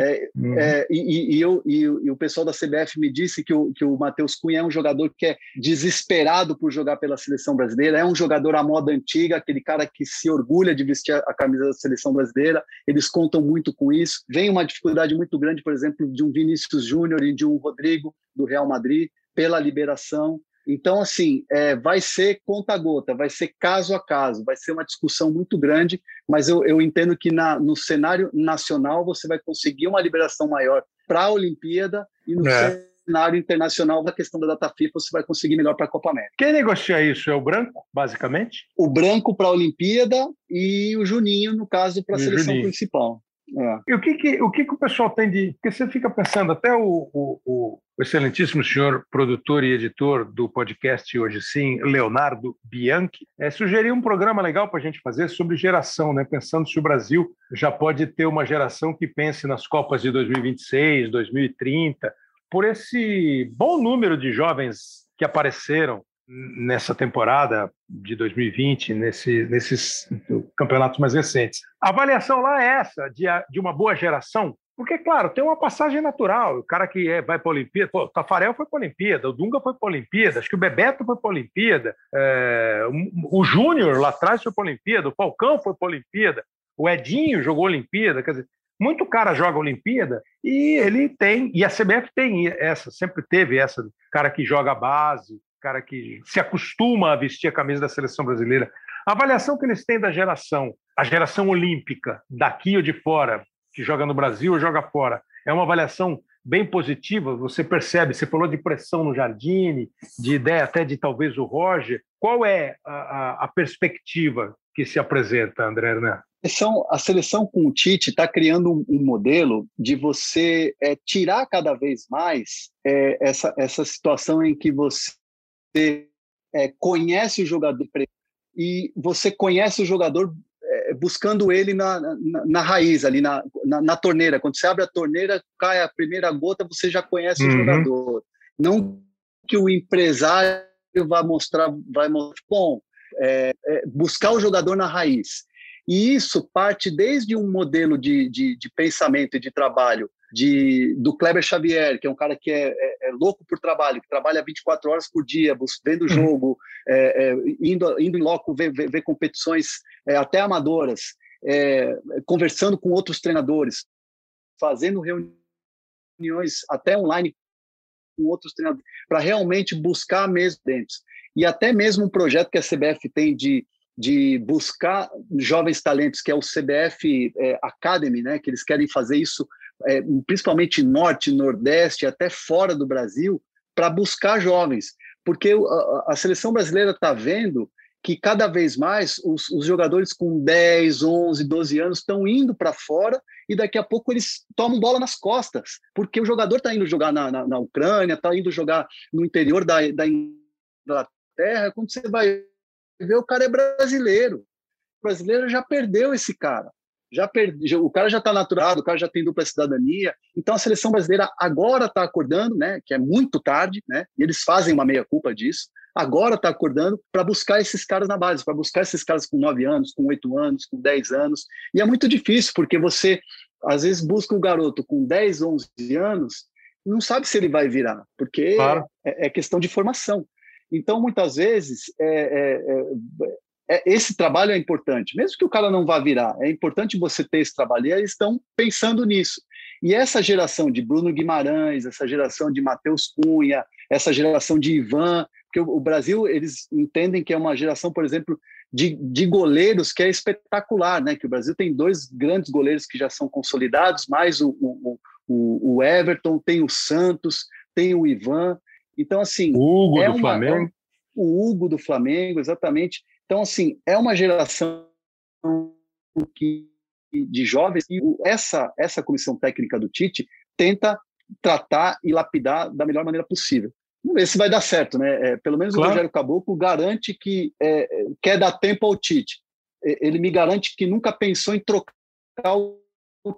Speaker 6: É, uhum. é, e, e, eu, e, e, o pessoal da CBF me disse que o, que o Matheus Cunha é um jogador que é desesperado por jogar pela seleção brasileira, é um jogador à moda antiga, aquele cara que se orgulha de vestir a camisa da seleção brasileira, eles contam muito com isso. Vem uma dificuldade muito grande, por exemplo, de um Vinícius Júnior e de um Rodrigo do Real Madrid pela liberação. Então, assim, é, vai ser conta-gota, vai ser caso a caso, vai ser uma discussão muito grande, mas eu, eu entendo que na, no cenário nacional você vai conseguir uma liberação maior para a Olimpíada e no é. cenário internacional, da questão da data FIFA, você vai conseguir melhor para a Copa América.
Speaker 1: Quem negocia isso é o branco, basicamente?
Speaker 6: O branco para a Olimpíada e o Juninho, no caso, para a seleção Juninho. principal.
Speaker 1: É. E o que, que, o que, que o pessoal tem de. Porque você fica pensando, até o, o, o, excelentíssimo senhor produtor e editor do podcast Hoje Sim, Leonardo Bianchi, é, sugeriu um programa legal para a gente fazer sobre geração, né? pensando se o Brasil já pode ter uma geração que pense nas Copas de 2026, 2030, por esse bom número de jovens que apareceram nessa temporada de 2020, nesse, nesses campeonatos mais recentes. A avaliação lá é essa, de, de uma boa geração, porque, claro, tem uma passagem natural. O cara que é, vai para a Olimpíada, pô, o Tafarel foi para a Olimpíada, o Dunga foi para a Olimpíada, acho que o Bebeto foi para a Olimpíada, é, o, o Júnior lá atrás foi para a Olimpíada, o Falcão foi para a Olimpíada, o Edinho jogou a Olimpíada, quer dizer, muito cara joga a Olimpíada e ele tem, e a CBF tem essa, sempre teve essa, cara que joga a base, cara que se acostuma a vestir a camisa da seleção brasileira. A avaliação que eles têm da geração, a geração olímpica, daqui ou de fora, que joga no Brasil ou joga fora, é uma avaliação bem positiva. Você percebe, você falou de pressão no Jardine, de ideia até de talvez o Roger. Qual é a, a, a perspectiva que se apresenta, André Hernan?
Speaker 6: A seleção com o Tite está criando um, um, modelo de você é, tirar cada vez mais é, essa, essa situação em que você é, conhece o jogador e você conhece o jogador é, buscando ele na, na, na, raiz, ali na, na, na, torneira. Quando você abre a torneira, cai a primeira gota, você já conhece uhum. o jogador. Não que o empresário vai mostrar, vai mostrar, bom, é, é, buscar o jogador na raiz. E isso parte desde um modelo de, de, de pensamento e de trabalho de, do Kleber Xavier, que é um cara que é, é louco por trabalho, que trabalha 24 horas por dia, vendo uhum. jogo, é, é, indo, indo em loco ver, ver, ver competições é, até amadoras, é, conversando com outros treinadores, fazendo reuniões até online com outros treinadores, para realmente buscar mesmo dentro. E até mesmo um projeto que a CBF tem de de buscar jovens talentos, que é o CBF é, Academy, né, que eles querem fazer isso é, principalmente norte, nordeste, até fora do Brasil, para buscar jovens, porque a, a seleção brasileira está vendo que cada vez mais os, os, jogadores com 10, 11, 12 anos estão indo para fora e daqui a pouco eles tomam bola nas costas, porque o jogador está indo jogar na, na, na Ucrânia, está indo jogar no interior da, da Inglaterra, quando você vai ver, o cara é brasileiro. O brasileiro já perdeu esse cara já perdi, o cara já está naturado, o cara já tem dupla cidadania. Então a seleção brasileira agora está acordando, né, que é muito tarde, né, e eles fazem uma meia culpa disso. Agora está acordando para buscar esses caras na base, para buscar esses caras com 9 anos, com 8 anos, com 10 anos. E é muito difícil, porque você às vezes busca um garoto com 10, 11 anos, não sabe se ele vai virar, porque claro. é, é, questão de formação. Então, muitas vezes, é, é, é é, esse trabalho é importante, mesmo que o cara não vá virar, é importante você ter esse trabalho. E eles estão pensando nisso. E essa geração de Bruno Guimarães, essa geração de Matheus Cunha, essa geração de Ivan, porque o, Brasil, eles entendem que é uma geração, por exemplo, de, de goleiros que é espetacular, né? Que o Brasil tem dois grandes goleiros que já são consolidados, mais o, o, o, o Everton, tem o Santos, tem o Ivan. Então, assim.
Speaker 1: O Hugo é do uma, Flamengo. É,
Speaker 6: o Hugo do Flamengo, exatamente. Então, assim, é uma geração que, de jovens e essa, essa comissão técnica do Tite tenta tratar e lapidar da melhor maneira possível. Vamos ver se vai dar certo, né? É, pelo menos claro. o Rogério Caboclo garante que é, quer dar tempo ao Tite. Ele me garante que nunca pensou em trocar o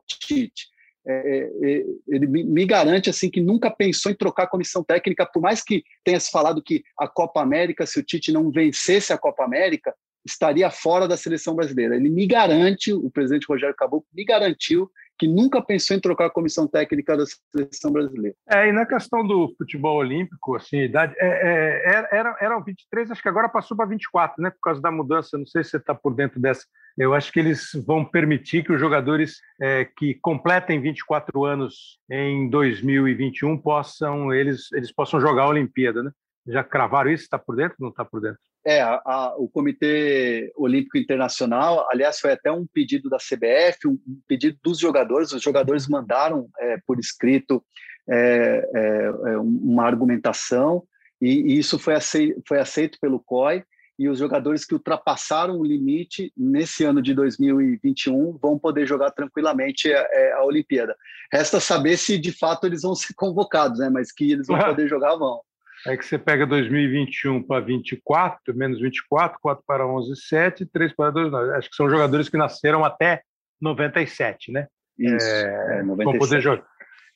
Speaker 6: Tite. É, é, é, ele me garante assim que nunca pensou em trocar a comissão técnica, por mais que tenha se falado que a Copa América, se o Tite não vencesse a Copa América, estaria fora da seleção brasileira. Ele me garante, o presidente Rogério Caboclo me garantiu que nunca pensou em trocar a comissão técnica da seleção brasileira.
Speaker 1: É, e na questão do futebol olímpico, assim, idade, é, é, era, eram 23, acho que agora passou para 24, né, por causa da mudança, não sei se você está por dentro dessa. Eu acho que eles vão permitir que os jogadores é, que completem 24 anos em 2021 possam, eles, eles possam jogar a Olimpíada, né? Já cravaram isso? Está por dentro? Não está por dentro?
Speaker 6: É, a, a, o Comitê Olímpico Internacional, aliás, foi até um pedido da CBF, um, pedido dos jogadores. Os jogadores mandaram é, por escrito é, é, é uma argumentação e, e, isso foi aceito, foi aceito pelo COI. E os jogadores que ultrapassaram o limite nesse ano de 2021 vão poder jogar tranquilamente a, é, a Olimpíada. Resta saber se de fato eles vão ser convocados, né? Mas que eles vão poder jogar, vão.
Speaker 1: É que você pega 2021 para 24, menos 24, 4 para 11, 7, 3 para 2, 9. Acho que são jogadores que nasceram até 97, né?
Speaker 6: Isso, é,
Speaker 1: é 97. Vão poder jogar.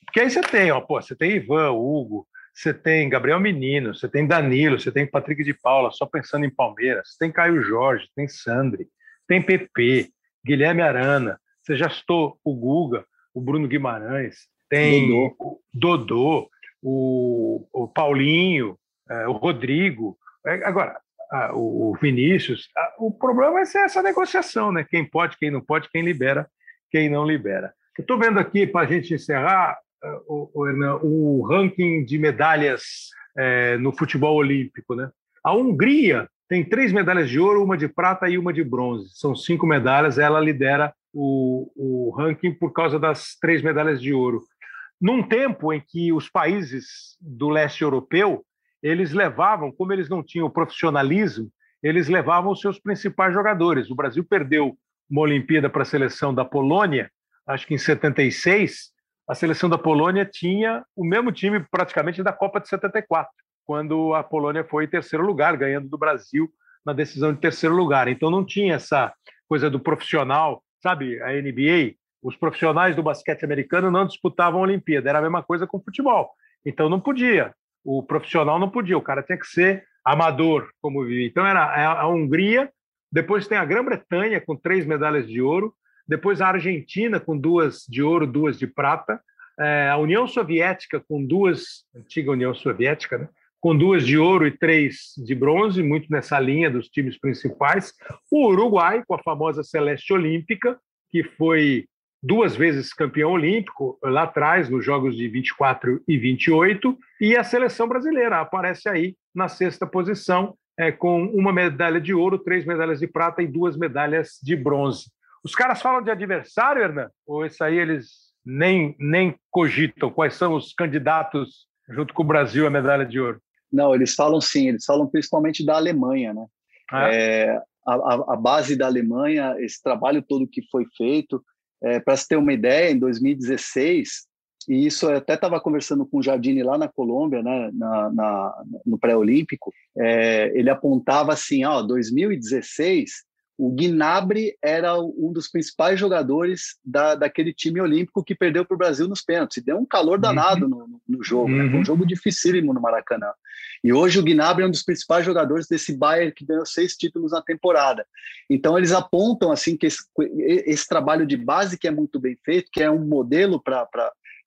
Speaker 1: Porque aí você tem, ó, pô, você tem Ivan, Hugo, você tem Gabriel Menino, você tem Danilo, você tem Patrick de Paula, só pensando em Palmeiras, tem Caio Jorge, tem Sandri, tem PP, Guilherme Arana, você já citou o Guga, o Bruno Guimarães, tem Dodô. o Dodô, o, o Paulinho, é, o Rodrigo. É, agora, o Vinícius, o problema é essa negociação, né? Quem pode, quem não pode, quem libera, quem não libera. Eu estou vendo aqui, para a gente encerrar, o, ranking de medalhas é, no futebol olímpico. Né? A Hungria tem três medalhas de ouro, uma de prata e uma de bronze. São cinco medalhas, ela lidera o, o ranking por causa das três medalhas de ouro num tempo em que os países do leste europeu eles levavam, como eles não tinham profissionalismo, eles levavam os seus principais jogadores. O Brasil perdeu uma Olimpíada para a seleção da Polônia, acho que em 76. A seleção da Polônia tinha o mesmo time praticamente da Copa de 74, quando a Polônia foi em terceiro lugar, ganhando do Brasil na decisão de terceiro lugar. Então não tinha essa coisa do profissional, sabe? A NBA os profissionais do basquete americano não disputavam a Olimpíada, era a mesma coisa com o futebol. Então não podia, o profissional não podia, o cara tinha que ser amador, como vivia. Então era a Hungria, depois tem a Grã-Bretanha com três medalhas de ouro, depois a Argentina com duas de ouro, duas de prata, é, a União Soviética com duas, antiga União Soviética, né? com duas de ouro e três de bronze, muito nessa linha dos times principais. O Uruguai, com a famosa Celeste Olímpica, que foi duas vezes campeão olímpico lá atrás, nos Jogos de 24 e 28, e a seleção brasileira aparece aí na sexta posição, é, com uma medalha de ouro, três medalhas de prata e duas medalhas de bronze. Os caras falam de adversário, Hernan? Ou isso aí eles nem, nem cogitam? Quais são os candidatos junto com o Brasil à medalha de ouro?
Speaker 6: Não, eles falam sim, eles falam principalmente da Alemanha, né? Ah, é? É, a, a, base da Alemanha, esse trabalho todo que foi feito, é, Para se ter uma ideia, em 2016, e isso eu até estava conversando com o Jardine lá na Colômbia, né, na, na no pré-olímpico, é, ele apontava assim, ó, 2016 o Gnabry era um dos principais jogadores da, daquele time olímpico que perdeu para o Brasil nos pênaltis. E deu um calor uhum. danado uhum. no, no, jogo, né? uhum. um jogo dificílimo no Maracanã. E hoje o Gnabry é um dos principais jogadores desse Bayern que ganhou seis títulos na temporada. Então eles apontam assim que esse, esse trabalho de base que é muito bem feito, que é um modelo para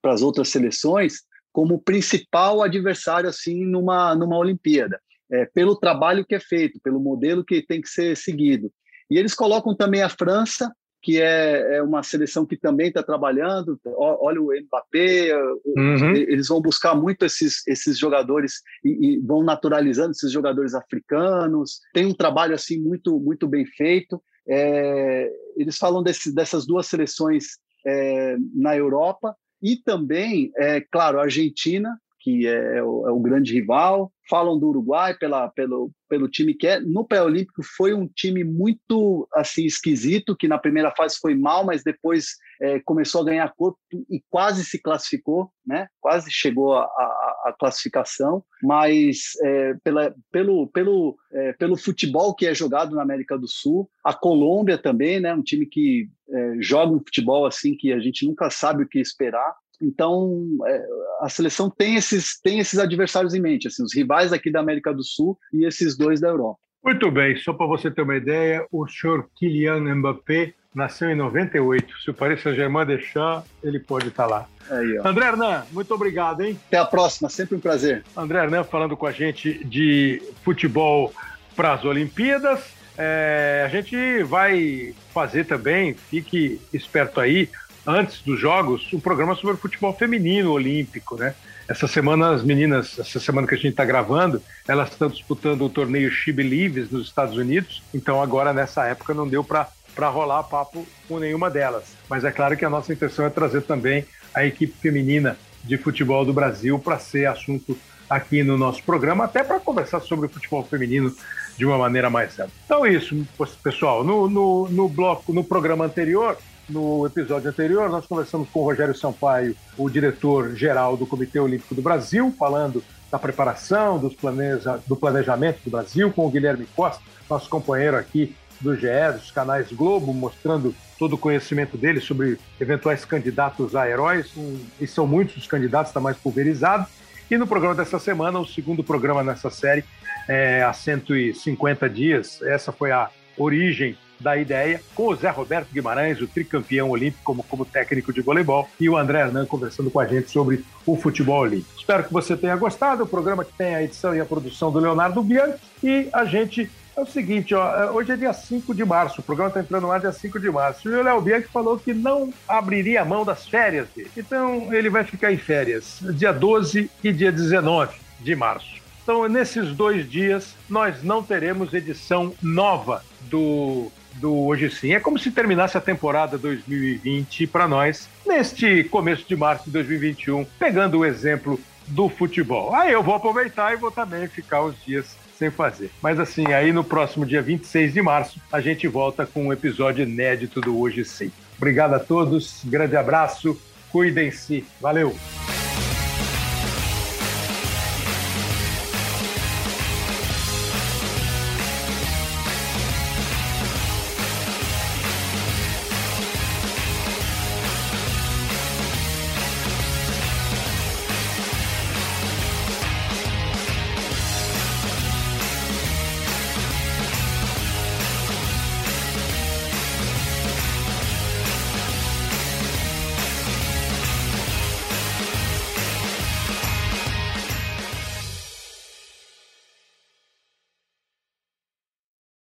Speaker 6: as outras seleções, como principal adversário assim numa, numa Olimpíada. É, pelo trabalho que é feito, pelo modelo que tem que ser seguido. E eles colocam também a França, que é, é uma seleção que também está trabalhando. Olha o Mbappé, uhum. eles vão buscar muito esses, esses jogadores e, e, vão naturalizando esses jogadores africanos. Tem um trabalho assim muito muito bem feito. É, eles falam desse, dessas duas seleções é, na Europa e também, é, claro, a Argentina, que é o, é o, grande rival. Falam do Uruguai pela, pelo, pelo time que é. No pré-olímpico foi um time muito assim esquisito, que na primeira fase foi mal, mas depois é, começou a ganhar corpo e quase se classificou, né? quase chegou a classificação. Mas é, pela, pelo, pelo, é, pelo futebol que é jogado na América do Sul, a Colômbia também, né? um time que é, joga um futebol assim que a gente nunca sabe o que esperar. Então, é, a seleção tem esses, tem esses adversários em mente, assim, os rivais aqui da América do Sul e esses dois da Europa.
Speaker 1: Muito bem, só para você ter uma ideia, o senhor Kylian Mbappé nasceu em 98. Se o Paris Saint-Germain deixar, ele pode estar tá lá. Aí, André Hernan, muito obrigado, hein?
Speaker 6: Até a próxima, sempre um prazer.
Speaker 1: André Hernan falando com a gente de futebol para as Olimpíadas. É, a gente vai fazer também, fique esperto aí, antes dos jogos, um programa sobre futebol feminino olímpico, né? Essa semana as meninas, essa semana que a gente está gravando, elas estão disputando o torneio She Believes nos Estados Unidos. Então agora nessa época não deu para para rolar papo com nenhuma delas. Mas é claro que a nossa intenção é trazer também a equipe feminina de futebol do Brasil para ser assunto aqui no nosso programa, até para conversar sobre o futebol feminino de uma maneira mais ampla. Então, isso, pessoal. No, no, no bloco, no programa anterior, no episódio anterior, nós conversamos com o Rogério Sampaio, o diretor-geral do Comitê Olímpico do Brasil, falando da preparação, dos planeja, do planejamento do Brasil, com o Guilherme Costa, nosso companheiro aqui do GE, dos canais Globo, mostrando todo o conhecimento dele sobre eventuais candidatos a heróis, e são muitos os candidatos, está mais pulverizado. E no programa dessa semana, o segundo programa nessa série, é, há 150 dias, essa foi a origem da ideia, com o Zé Roberto Guimarães, o tricampeão olímpico, como, como técnico de voleibol, e o André Hernan conversando com a gente sobre o futebol olímpico. Espero que você tenha gostado. O programa que tem a edição e a produção do Leonardo Bianchi. E a gente é o seguinte, ó, é, hoje é dia 5 de março, o programa está entrando ar dia 5 de março, e o Léo Bianchi falou que não abriria a mão das férias dele. Então, ele vai ficar em férias dia 12 e dia 19 de março. Então, nesses dois dias, nós não teremos edição nova do, do Hoje Sim. É como se terminasse a temporada 2020 para nós, neste começo de março de 2021, pegando o exemplo do futebol. Aí eu vou aproveitar e vou também ficar os dias sem fazer. Mas assim, aí no próximo dia 26 de março, a gente volta com um episódio inédito do Hoje Sim. Obrigado a todos, grande abraço, cuidem-se, valeu!